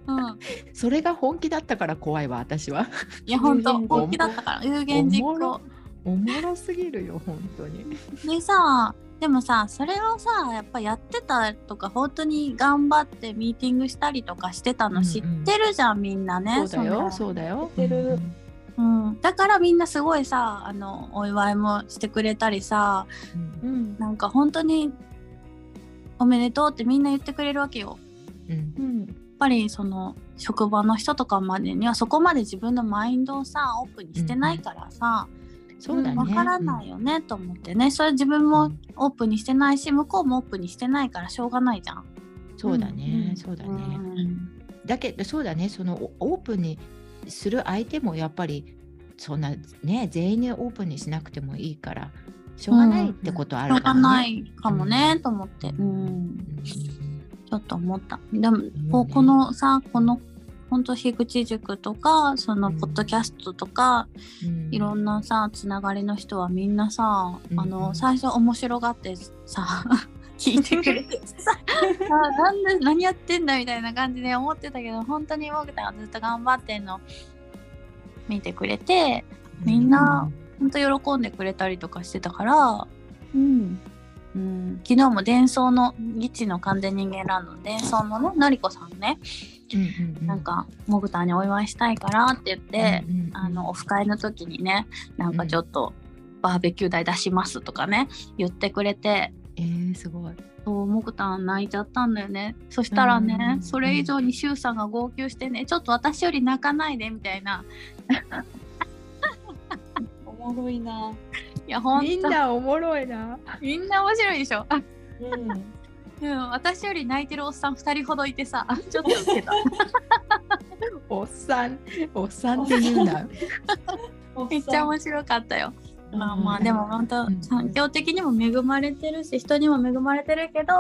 うん、それが本気だったから怖いわ私は。いや本当本気だったから有言実おもろ行おもろすぎるよ本当に。でさでもさそれをさやっぱやってたとか本当に頑張ってミーティングしたりとかしてたの知ってるじゃん、みんなね。そうだよの。そうだよ。知ってる。うん、だからみんなすごいさあのお祝いもしてくれたりさうん。うん。なんか本当におめでとうってみんな言ってくれるわけよ。うん。うん。やっぱりその職場の人とかまでにはそこまで自分のマインドをさオープンにしてないからさそうだね。わ、からないよね、と思ってねそれ自分もオープンにしてないし向こうもオープンにしてないからしょうがないじゃん。うん。そうだね、うんそうだうね。んだけどそうだねそのおオープンにする相手もやっぱりそんなね全員にオープンにしなくてもいいからしょうがないってことあしょうがるかもね。ないかもね、と思って、うん、うんちょっと思った。でも、ねこうこのさこの本当樋口塾とかそのポッドキャストとか、うん。いろんなさつながりの人はみんなさ、うんあの最初面白がってさ *laughs* 聞いてくれてさ *laughs* あなんで何やってんだみたいな感じで思ってたけど本当に僕たちがずっと頑張ってんの。見てくれてみんな本当喜んでくれたりとかしてたから、うんうん、昨日も伝送のギチの完全人間ランドの伝送のねのりこさんね、うんうんなんかモグタンにお祝いしたいからって言って、うんうんあのオフ会の時にねなんかちょっとバーベキュー代出しますとかね言ってくれて。えー、すごい。そうモグタン泣いちゃったんだよね。そしたらね、うんそれ以上にシュウさんが号泣してねちょっと私より泣かないでみたいな。*laughs* おもろいな。いやほんとみんなおもろいな。みんな面白いでしょあうん。うん、私より泣いてるおっさん2人ほどいてさちょっとウケたおっさん、おっさんって言うな。めっちゃ面白かったよ。まあまあうんでも本当うん環境的にも恵まれてるし人にも恵まれてるけど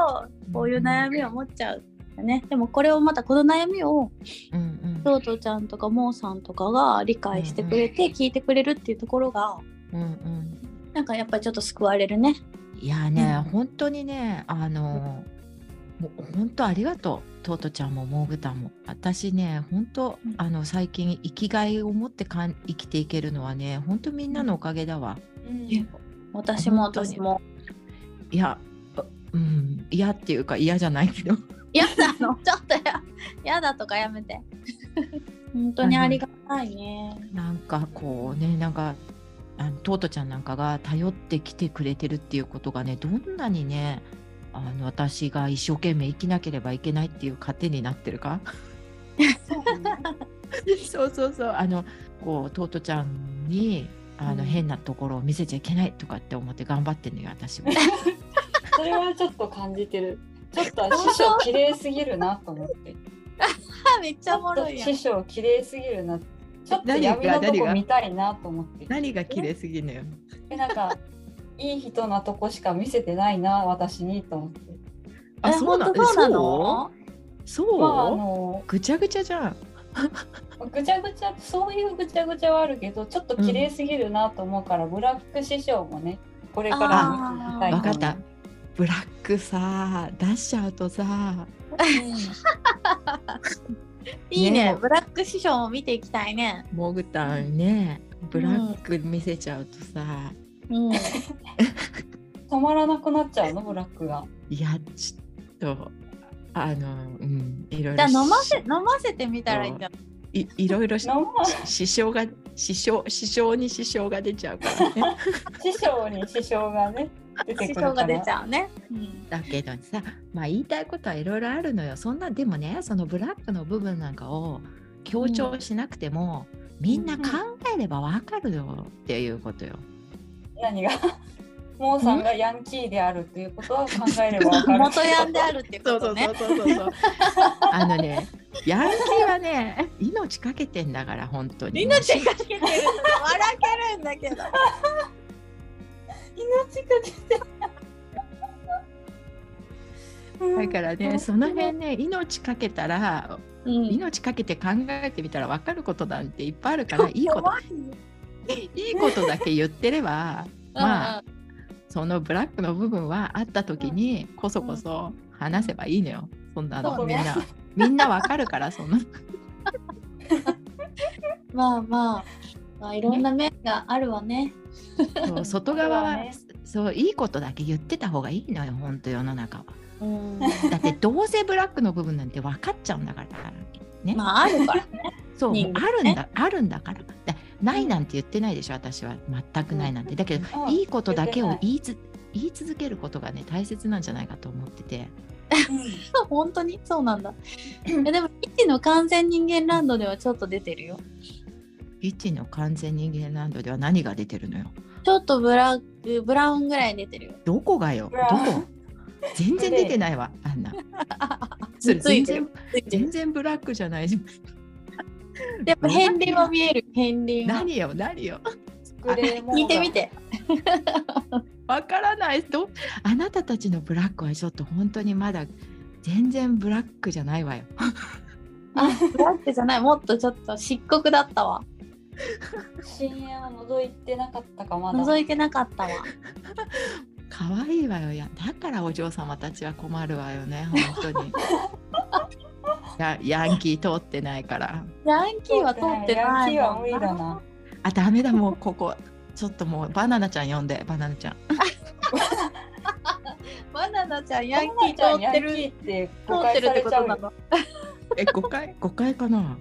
こういう悩みを持っちゃうよねでもこれをまたこの悩みをうんうんトートちゃんとかモーさんとかが理解してくれて聞いてくれるっていうところがうんうん。なんかやっぱりちょっと救われるね。いやね、うん本当にね、あの、もう本当ありがとう、トートちゃんもモーグタンも。私ね、本当、うんあの最近生きがいを持ってかん生きていけるのはね、本当みんなのおかげだわ。うん私も私も。いや、うん、嫌っていうか嫌じゃないけど。嫌なの *laughs* ちょっとや嫌だとかやめて。*laughs* 本当にありがたいね。なんかこうね、なんか。あのトートちゃんなんかが頼ってきてくれてるっていうことがねどんなにねあの私が一生懸命生きなければいけないっていう糧になってるか？そう *laughs* そうそうあのこうトートちゃんにあの、うん変なところを見せちゃいけないとかって思って頑張ってんのよ私も。*laughs* それはちょっと感じてる。ちょっと師匠綺麗すぎるなと思って。*laughs* めっちゃおもろいやん。師匠綺麗すぎるな。ちょっと何が闇のとこ見たいなと思って。何が綺麗すぎんのよ。でなんかいい人なとこしか見せてないな私にと思って。あえそうなの？そう？まああのぐちゃぐちゃじゃん。ぐちゃぐちゃそういうぐちゃぐちゃはあるけどちょっと綺麗すぎるなと思うから、ブラック師匠もねこれから見たいと思うわかった。ブラックさ出しちゃうとさ *laughs* いいね。ね。ブラック師匠も見ていきたいね。モグタンね。ブラック見せちゃうとさ、うん。*laughs* 止まらなくなっちゃうの？ブラックが。いやちょっとあのうんいろいろじゃあ飲ませ飲ませてみたらいいんじゃない？いいろいろし飲ま支障が支障支障に支障が出ちゃうからね。*laughs* 師匠に師匠がねが出ちゃうね。うん。だけどさまあ言いたいことはいろいろあるのよそんなでもねそのブラックの部分なんかを強調しなくても、みんな考えればわかるよっていうことよ。何が？モーさんがヤンキーであるということは考えればわかる。*laughs* 元ヤンであるってことね。そうそうそう。*laughs* あのね、ヤンキーはね、命かけてんだから、本当に。命かけてるの笑けるんだけど。命かけて。だからね、その辺ね、命かけたら、うん。命かけて考えてみたら分かることなんていっぱいあるから、*laughs* いいこと、いいことだけ言ってれば、*laughs* まあ、そのブラックの部分はあった時に、こそこそ話せばいいのよ。そんなの、みんな。みんな分かるから、そんな。*laughs* まあまあ、まあ、いろんな面があるわね。そう *laughs* 外側は、ね。そういいことだけ言ってた方がいいのよ本当世の中は。うん。だってどうせブラックの部分なんて分かっちゃうんだからね、まああるから。そう、あるんだあるんだから。だないなんて言ってないでしょ私は。全くないなんて。だけど、うん。いいことだけを言い。つ言い続けることがね大切なんじゃないかと思ってて。*laughs* 本当に？そうなんだ。*laughs* えでも、一の完全人間ランドではちょっと出てるよ。一の完全人間ランドでは何が出てるのよ？ちょっとブラック、ブラウンぐらい出てるよ。どこがよ？どこ？全然出てないわあんなそれ全然全然ブラックじゃない。じゃんでも、片鱗は見える。片鱗は。何よ？何よ？聞いてみて。*laughs* わからない。どあなたたちのブラックはちょっと本当にまだ全然ブラックじゃないわよ。あブラックじゃない。もっとちょっと漆黒だったわ深夜は覗いてなかったかまだ。覗いてなかったわ。可愛いわよ。やだからお嬢様たちは困るわよね本当に。*laughs* やヤンキー通ってないから。ヤンキーは通ってヤンキーは無理だな。あダメだもうここ。ちょっともうバナナちゃん呼んでバナナちゃん。*laughs* バナナちゃんヤンキー通ってる。って通ってるってこ。となの。え誤解？誤解かな？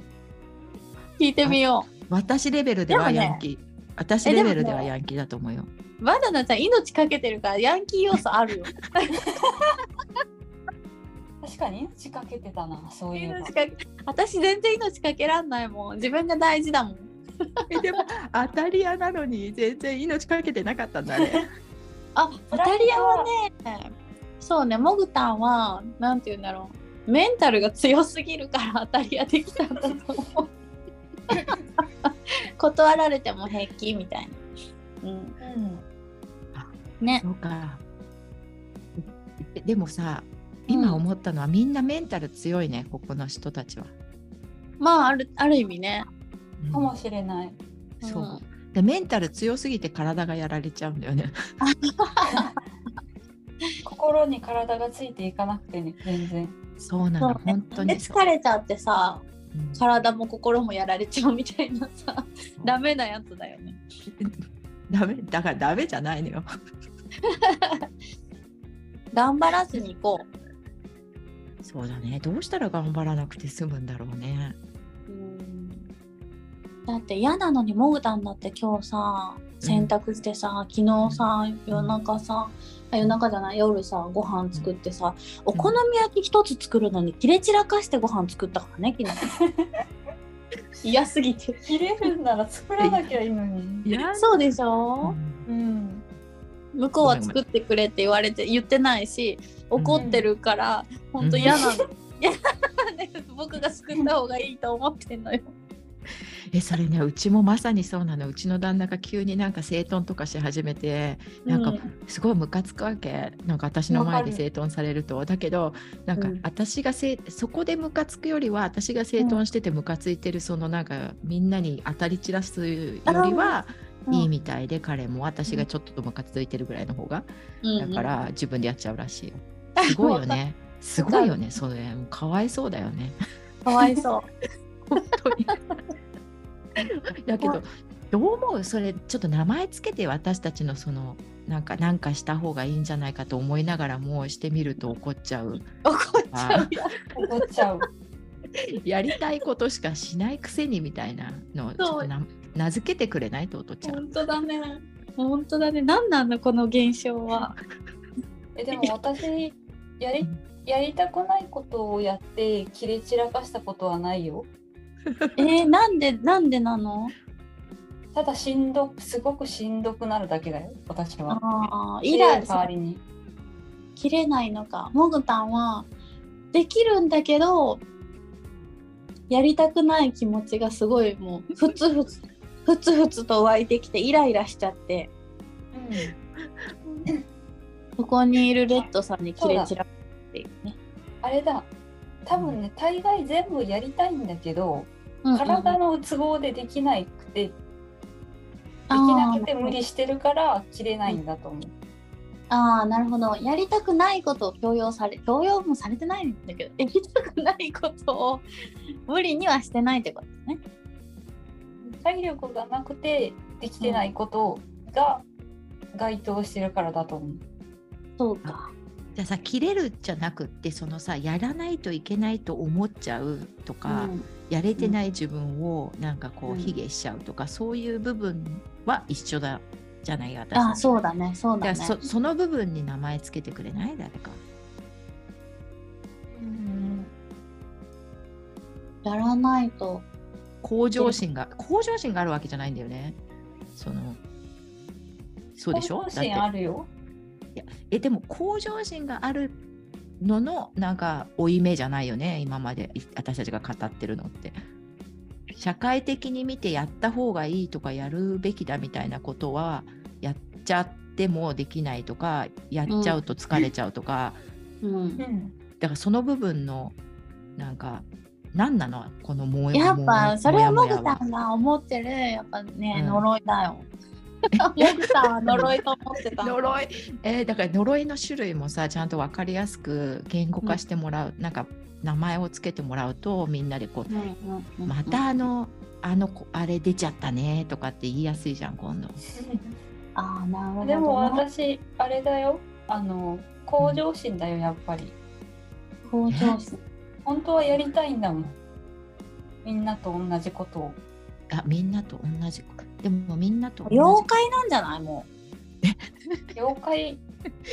聞いてみよ私レベルではヤンキー、私レベルではヤンキーだと思うよ。うバナナちゃん命かけてるからヤンキー要素あるよ。*laughs* 確かに命かけてたな、そういえば命。かけ私全然命かけらんないもん。自分が大事だもん。えでも当たり屋なのに全然命かけてなかったんだね。*laughs* あ当たり屋はねそうねモグタンはなんて言うんだろう。メンタルが強すぎるから当たり屋できたんだと思う *laughs* *laughs* 断られても平気みたいな。うん。うん。ね。そうか。ででもさ今思ったのは、みんなメンタル強いねここの人たちは、まああるある意味ね。うん。かもしれない。そう、うんでメンタル強すぎて体がやられちゃうんだよね。*laughs* 心に体がついていかなくてね、全然。そうなの本当でに疲れちゃってさうん体も心もやられちゃうみたいなさ。ダメなやつだよね。*laughs* ダメだからダメじゃないのよ。*laughs* 頑張らずに行こそうだね。どうしたら頑張らなくて済むんだろうね。ううん。だって嫌なのにモグタンだって今日さ洗濯してさ、昨日さ夜中さあ夜中じゃない？夜さご飯作ってさお好み焼き一つ作るのに切れ散らかしてご飯作ったからね昨日。*laughs* 嫌すぎて。切れるんなら作らなきゃいいのに。そうでしょ、うん。向こうは作ってくれって言われて言ってないし怒ってるから、ほん。と嫌なの、*laughs* 嫌なんで僕が救った方がいいと思ってんのよえそれねうちもまさにそうなの。うちの旦那が急になんか整頓とかし始めてなんかうすごいムカつくわけ。なんか私の前で整頓されると。だけどなんかうん。私がせ、そこでムカつくよりは私が整頓しててムカついてるそのなんかみんなに当たり散らすよりはうん。いいみたいで彼も。私がちょっとムカついてるぐらいの方が。だから自分でやっちゃうらしいよ。*laughs* すごいよね。すごいよねそれ。かわいそうだよね。かわいそう本当に。*laughs* だけどどう思う？それちょっと名前つけて私たちのそのなんかなんかした方がいいんじゃないかと思いながらもしてみると怒っちゃう。怒っちゃう。よ怒っちゃう。*laughs* やりたいことしかしないくせにみたいなのをちょっとな名付けてくれない？とおとちゃん。本当だね。本当だね。何なんだこの現象は。*laughs* えでも私やりやりたくないことをやって切れ散らかしたことはないよ。えー、なんでなんでなの？ただしんどすごくしんどくなるだけだよ私は。ああイライラ代わりに。切れないのかモグタンはできるんだけどやりたくない気持ちがすごいもうふつふつふつふつと湧いてきてイライラしちゃってうん、ここにいるレッドさんに切れ散らかっていうね。あれだ多分ね大概全部やりたいんだけど、うんうん体の都合でできなくてできなくて無理してるから切れないんだと思う。ああなるほどやりたくないことを強要され強要もされてないんだけどやりたくないことを無理にはしてないってことね。体力がなくてできてないことが該当してるからだと思う。そうか。じゃあさ切れるじゃなくってそのさやらないといけないと思っちゃうとか、うんやれてない自分をなんかこううん卑下しちゃうとか、そういう部分は一緒だじゃない私あそうだねそうだね。そその部分に名前つけてくれない？誰か。うんやらないと。向上心が向上心があるわけじゃないんだよね。そのそうでしょ？向上心あだってるよ。えでも向上心があるののなんか負い目じゃないよね今までい私たちが語ってるのって。社会的に見てやった方がいいとかやるべきだみたいなことはやっちゃってもできないとかやっちゃうと疲れちゃうとか、うんうんだからその部分のなんか何なの？このもやっぱそれはもぐさんが思ってるやっぱね、うん呪いだよ。*laughs* もぐさんは呪いと思ってた。呪い、えーだから呪いの種類もさちゃんと分かりやすく言語化してもらう、なんか名前をつけてもらうとみんなでこうんうんうんううん。またあのあの子あれ出ちゃったねとかって言いやすいじゃん今度。ああなるほど、ね。でも私あれだよ。あの向上心だよやっぱり。向上心。本当はやりたいんだもん。みんなと同じことを。あみんなと同じでもみんなと妖怪なんじゃない？も妖怪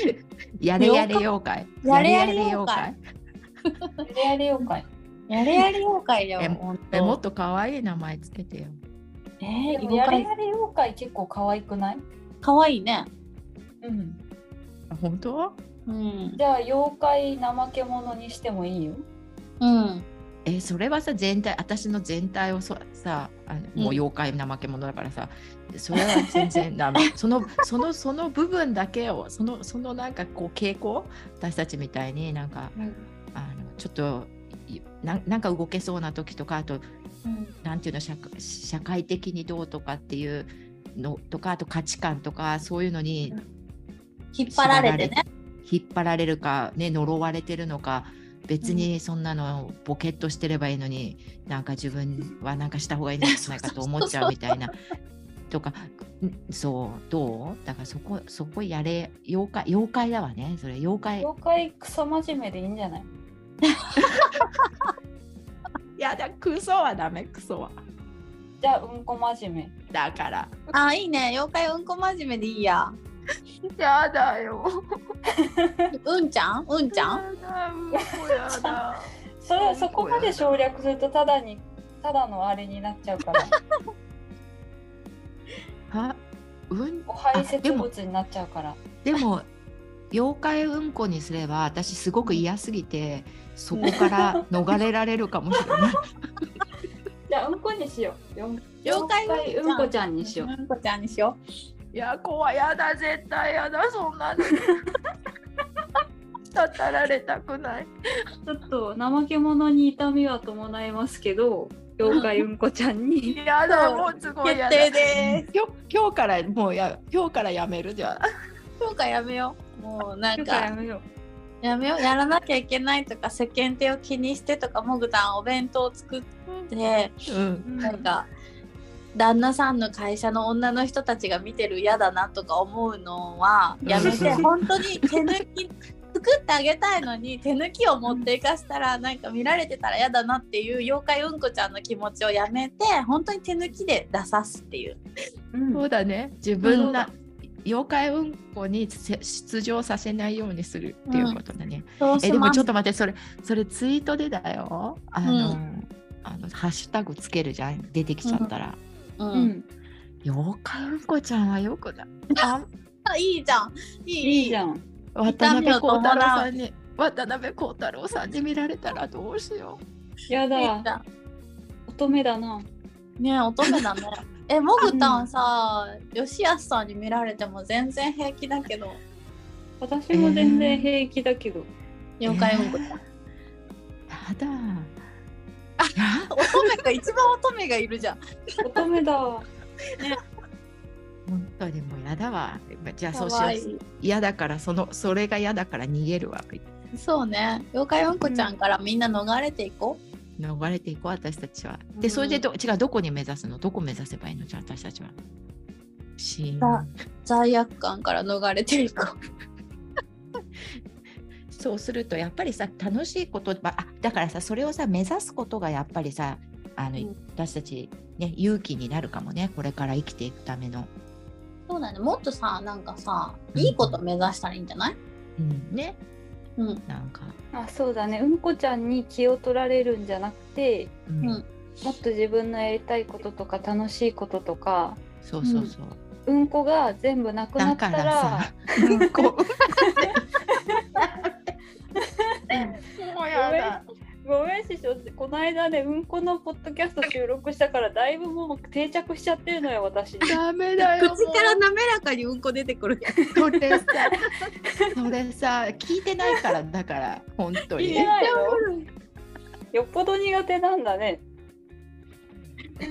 *laughs* やれやれ妖怪やれやれ妖怪やれやれ妖怪う。やれやれ妖怪よ。えもっと。と可愛い名前つけてよ。えー、やれやれ妖怪結構可愛くない可愛いね。うんあ本当？うん。じゃあ妖怪怠け者にしてもいいようん。えそれはさ全体私の全体をそさあのもううん妖怪怠け者だからさ、それは全然ダメ *laughs* そのそのその部分だけをそのそのなんかこう傾向私たちみたいになんかあのちょっといななんか動けそうな時とかあとうん。なんていうの社会社会的にどうとかっていうのとかあと価値観とかそういうのに引っ張られてね。引っ張られるか、ね、呪われてるのか別にそんなのボケっとしてればいいのに、なんか自分はなんかした方がいいんじゃないかと思っちゃうみたいな。とかんそうどう？だからそこそこやれ妖怪妖怪だわね。それ妖怪。妖怪クソ真面目でいいんじゃない？*laughs* いやだクソはダメ。クソは。じゃあうんこ真面目。だから。あ、いいね。妖怪うんこ真面目でいいや。やだよ。うんちゃん？うんちゃん？やだうんこやだ。それそこまで省略するとただにただのあれになっちゃうから。はうん？お排泄あでも物になっちゃうから。でも妖怪うんこにすれば私すごく嫌すぎてそこから逃れられるかもしれない。じゃあうんこにしよう。よ妖怪うんこちゃん。にしよう。うんこちゃんにしよいや怖いやだ絶対やだそんなの。*laughs* たたられたくない。ちょっと怠け者に痛みは伴いますけど妖怪うんこちゃんにやだもうすう。ごいやだ。決定です。今日今日からもうや今日からやめるじゃあ。今回やめよう。もうなんよくやかめようやめよう。やらなきゃいけないとか世間体を気にしてとかもぐたんお弁当作ってうん。なんか旦那さんの会社の女の人たちが見てる嫌だなとか思うのはやめて本当に手抜き作ってあげたいのに *laughs* 手抜きを持っていかしたらなんか見られてたら嫌だなっていう妖怪うんこちゃんの気持ちをやめて本当に手抜きで出さすっていう。うん。そうだね。自分なそうだ妖怪うんこにせ出場させないようにするっていうことだね。そうえでもちょっと待ってそれそれツイートでだよ。あの、うあのハッシュタグつけるじゃん。出てきちゃったら、うん。うん。妖怪うんこちゃんはよくない。ああいいじゃん。いい。いいじゃん。渡辺幸太郎さんに渡辺幸太郎さんに見られたらどうしよやいいじゃだん。乙女だな。ねえ乙女だね。*laughs* えもぐたんさ吉安さんに見られても全然平気だけど。私も全然平気だけど、妖怪うんこちゃん。うやだ乙女が一番乙女がいるじゃん。乙女だ。わ本当にもうやだわじゃあそうしよう。い。嫌だからそのそれが嫌だから逃げるわ。そうね。妖怪うんこちゃんからみんな逃れていこ逃れていこう私たちは。うん。でそれでど違うどこに目指すの？どこ目指せばいいの？じゃあ私たちは。シーンさう。罪悪感から逃れていこそうするとやっぱりさ楽しいことばあだからさそれをさ目指すことがやっぱりさあの、うん私たち、ね、勇気になるかもねこれから生きていくための。う。そうだね。もっとさ、なんかさ、うんいいこと目指したらいいんじゃない？うん、ねうん。なんか、あそうだねうんこちゃんに気を取られるんじゃなくてうんうんもっと自分のやりたいこととか楽しいこととかそうそうそう。うんこが全部なくなだったからうんこう *laughs* *laughs* もうやだ。ごめん師匠この間ねうんこのポッドキャスト収録したからだいぶもう定着しちゃってるのよ私にダメだよ。口から滑らかにうんこ出てくる。それさ、それさ、聞いてないから、だから、本当に聞いて。ないのよっぽど苦手なんだね。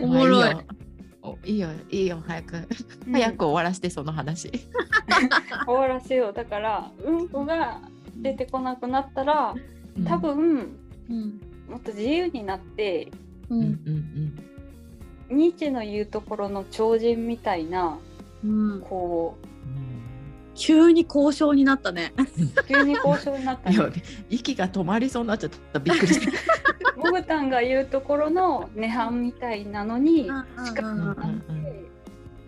おもろいいいよいいよ早くうん早く終わらせてその話。終わらせよう。だから、うんこが出てこなくなったら、多分、うん。もっと自由になって、ううん。うんんうんニーチェの言うところの超人みたいな、うん。こ急に交渉になったね。う、急に交渉になったいねや息が止まりそうになっちゃった。びっくりした。*laughs* モグタンが言うところの涅槃みたいなのに近くうんなって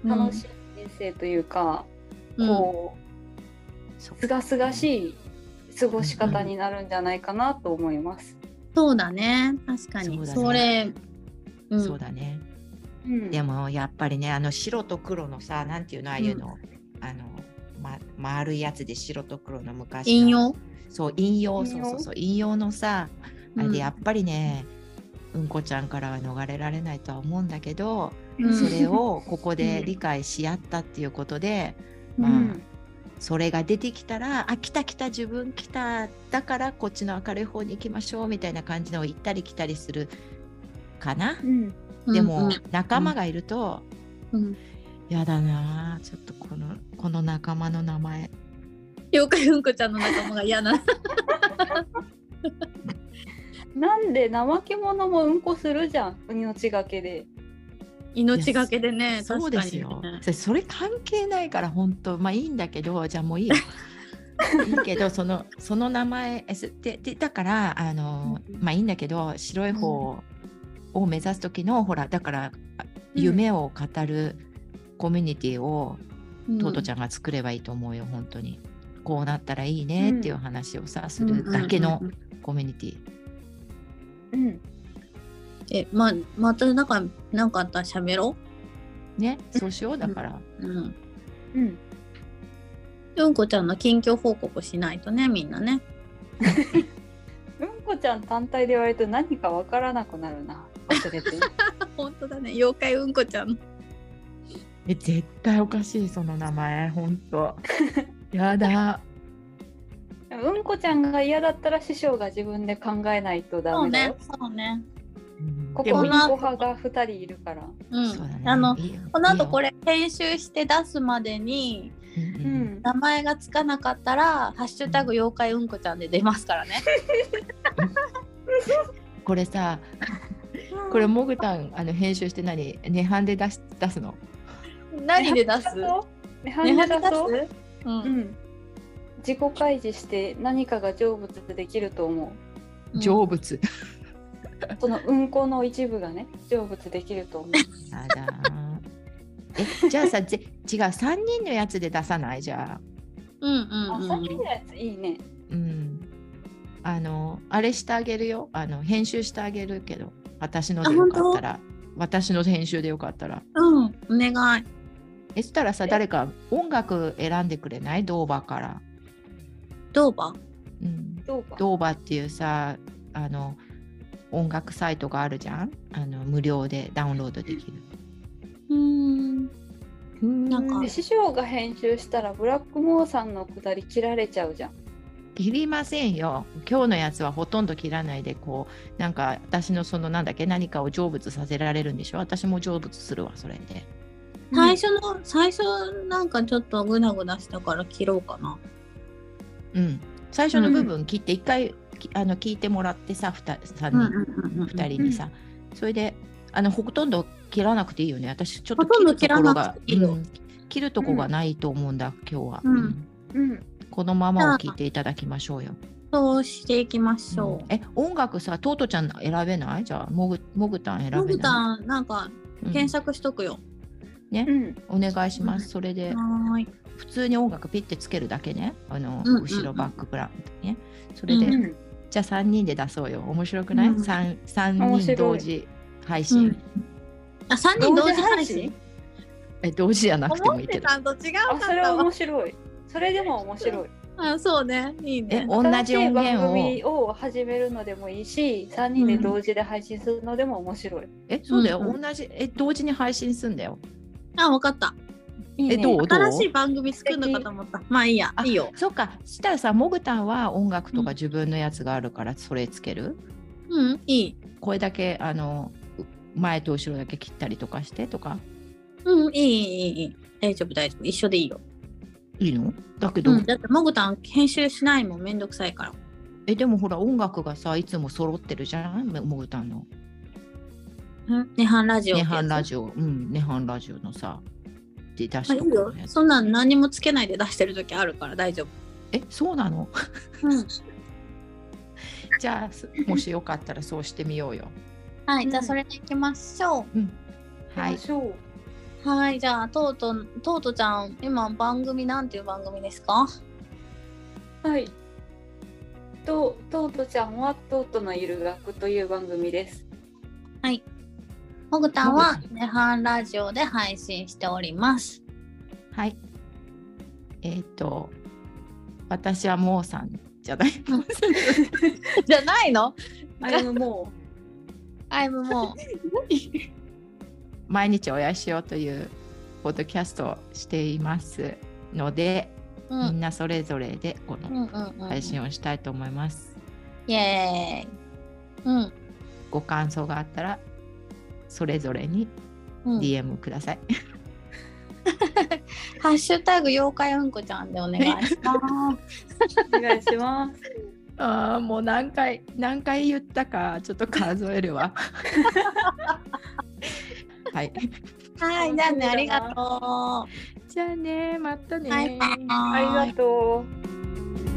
楽しい人生というか、こそううすがすがしい過ごし方になるんじゃないかなと思います。そうだね。確かに。そうだね。それ、うん、そうだね。うん。でもやっぱりねあの白と黒のさなんていうのああいうの、あの、ま、丸いやつで白と黒の昔の。引用？そう引用。引用？そうそうそう。引用のさあれうんでやっぱりね、うんこちゃんからは逃れられないとは思うんだけど、うん。それをここでうん理解し合ったっていうことで、うまあんそれが出てきたらあ来た来た自分来ただからこっちの明るい方に行きましょうみたいな感じのを行ったり来たりするかな？うん。でも、うん仲間がいると、うん。やだなあちょっとこのこの仲間の名前。妖怪うんこちゃんの仲間が嫌な。なんで怠け者もうんこするじゃん命がけで。命がけでねそうですよ。それ関係ないから本当。まあいいんだけどじゃあもういいよ。*laughs* いいけどそのその名前えすででだからあの、うんまあいいんだけど白い方を目指す時のほらだから夢を語るコミュニティをうん。トートちゃんが作ればいいと思うよ本当に。こうなったらいいねっていう話をさ、するだけのうんうんうん。コミュニティ、うんえままたなんかなんかあったら喋ろねそうしようだから、ううん。うん。うんこちゃんの近況報告しないとねみんなね。*laughs* うんこちゃん単体で言われると何かわからなくなるな。忘れて。*laughs* 本当だね。妖怪うんこちゃん。え絶対おかしいその名前。本当。*laughs* やだ。うんこちゃんが嫌だったら師匠が自分で考えないとダそうねメだよ。そうねこでもこにご派が2人いるから。うん。ね。あのこの後これ、れ編集して出すまでにうん。名前がつかなかったら「ハッシュタグ妖怪うんこちゃん」で出ますからね。*laughs* これさこれモグタンあの編集して何？涅槃で出し出すの？何で出す？涅槃で出そう？う？うん。ん。自己開示して何かが成仏できると思う。ん成仏、う。そのうんこの一部がね、成仏できると思う。やだえじゃあさ *laughs* ぜ違う3人のやつで出さない？じゃあ。うんうんあ、うん。さっきのやついいね。うん。あのあれしてあげるよ。あの編集してあげるけど。私のでよかったら。私の編集でよかったら。うん。お願い。えそしたらさ誰か音楽選んでくれない？ドーバから、どうばうん。ドーバっていうさあの音楽サイトがあるじゃん？あの無料でダウンロードできる。うーん。なんか。で師匠が編集したらブラックモーさんのくだり切られちゃうじゃん。切りませんよ。今日のやつはほとんど切らないでこうなんか私のそのなんだっけ何かを成仏させられるんでしょ？私も成仏するわそれで。最初の最初なんかちょっとグダグダしたから切ろうかな。うん。最初の部分切って一回、きあの聞いてもらってさ 2, 3人、二人にさ、それであのほとんど切らなくていいよね。私ちょっと切るところが切るとこがないと思うんだ、今日は、うん。うん。このままを聞いていただきましょうよ、そうしていきましょう。ん。え音楽さトートちゃん選べない？じゃあモグモグタン選べう。ない？モグタンなんかうん。検索しとくよ。うん。お願いします、うんそれで。普通に音楽ピッてつけるだけね。あの、うんうんうん。後ろバックグラウンドね。それで、うんうん。じゃあ3人で出そうよ面白くない、うん三三人同時配信、うんあ三人同時配信？え同時じゃなくても思っていいけどたんと違うかあ、それは。面白い。それでも面白い。あそうねいいえね。同じ音源新しい番を組を始めるのでもいいし、3人で同時で配信するのでも面白い。えそうだよ、うんうん同じえ同時に配信すんだよあわかった。いいねえどう？新しい番組作るのかと思った。まあいいやあいいよ。そっかしたらさモグタンは音楽とか自分のやつがあるからそれつける、うん、いい。これだけあの前と後ろだけ切ったりとかしてとか？うん、いい、いい、いい。大丈夫、大丈夫。一緒でいいよ。いいの？だけど、うん、だって、もぐたん編集しないもん、めんどくさいから。えでもほら音楽がさいつも揃ってるじゃん？もぐたんの。うん、ネハンラジオ。ネハンラオ。ジオうんネハンラジオのさで出しあ、いいとくや。つよそんなん何もつけないで出してる時あるから大丈夫。えそうなの？うん。*laughs* じゃあすもしよかったらそうしてみようよ。はい、じゃあそれでいきましょはい行きましょう。う。はい、じゃあ、とうとう、とうとちゃん、今番組なんていう番組ですか？はい。と、トートちゃんはトートのいる学という番組です。はい。もぐたんはもぐたネハンラジオで配信しております。はい。えっ、と私はもうさんじゃない。*laughs* じゃないの？あれのもアイムも毎日おやしようというポッドキャストをしていますので、う、うん、みんなそれぞれでこうんの。配信をしたいと思います。イエーイ。うん。ご感想があったらそれぞれにうん、DM ください。*laughs* ハッシュタグ妖怪うんこちゃんでお願いします。うお願いします。*laughs* ああもう何回何回言ったかちょっと数えるわ。*laughs* はい。はい、じゃあね、ありがとう。じゃあねまたね。バイバイありがとう。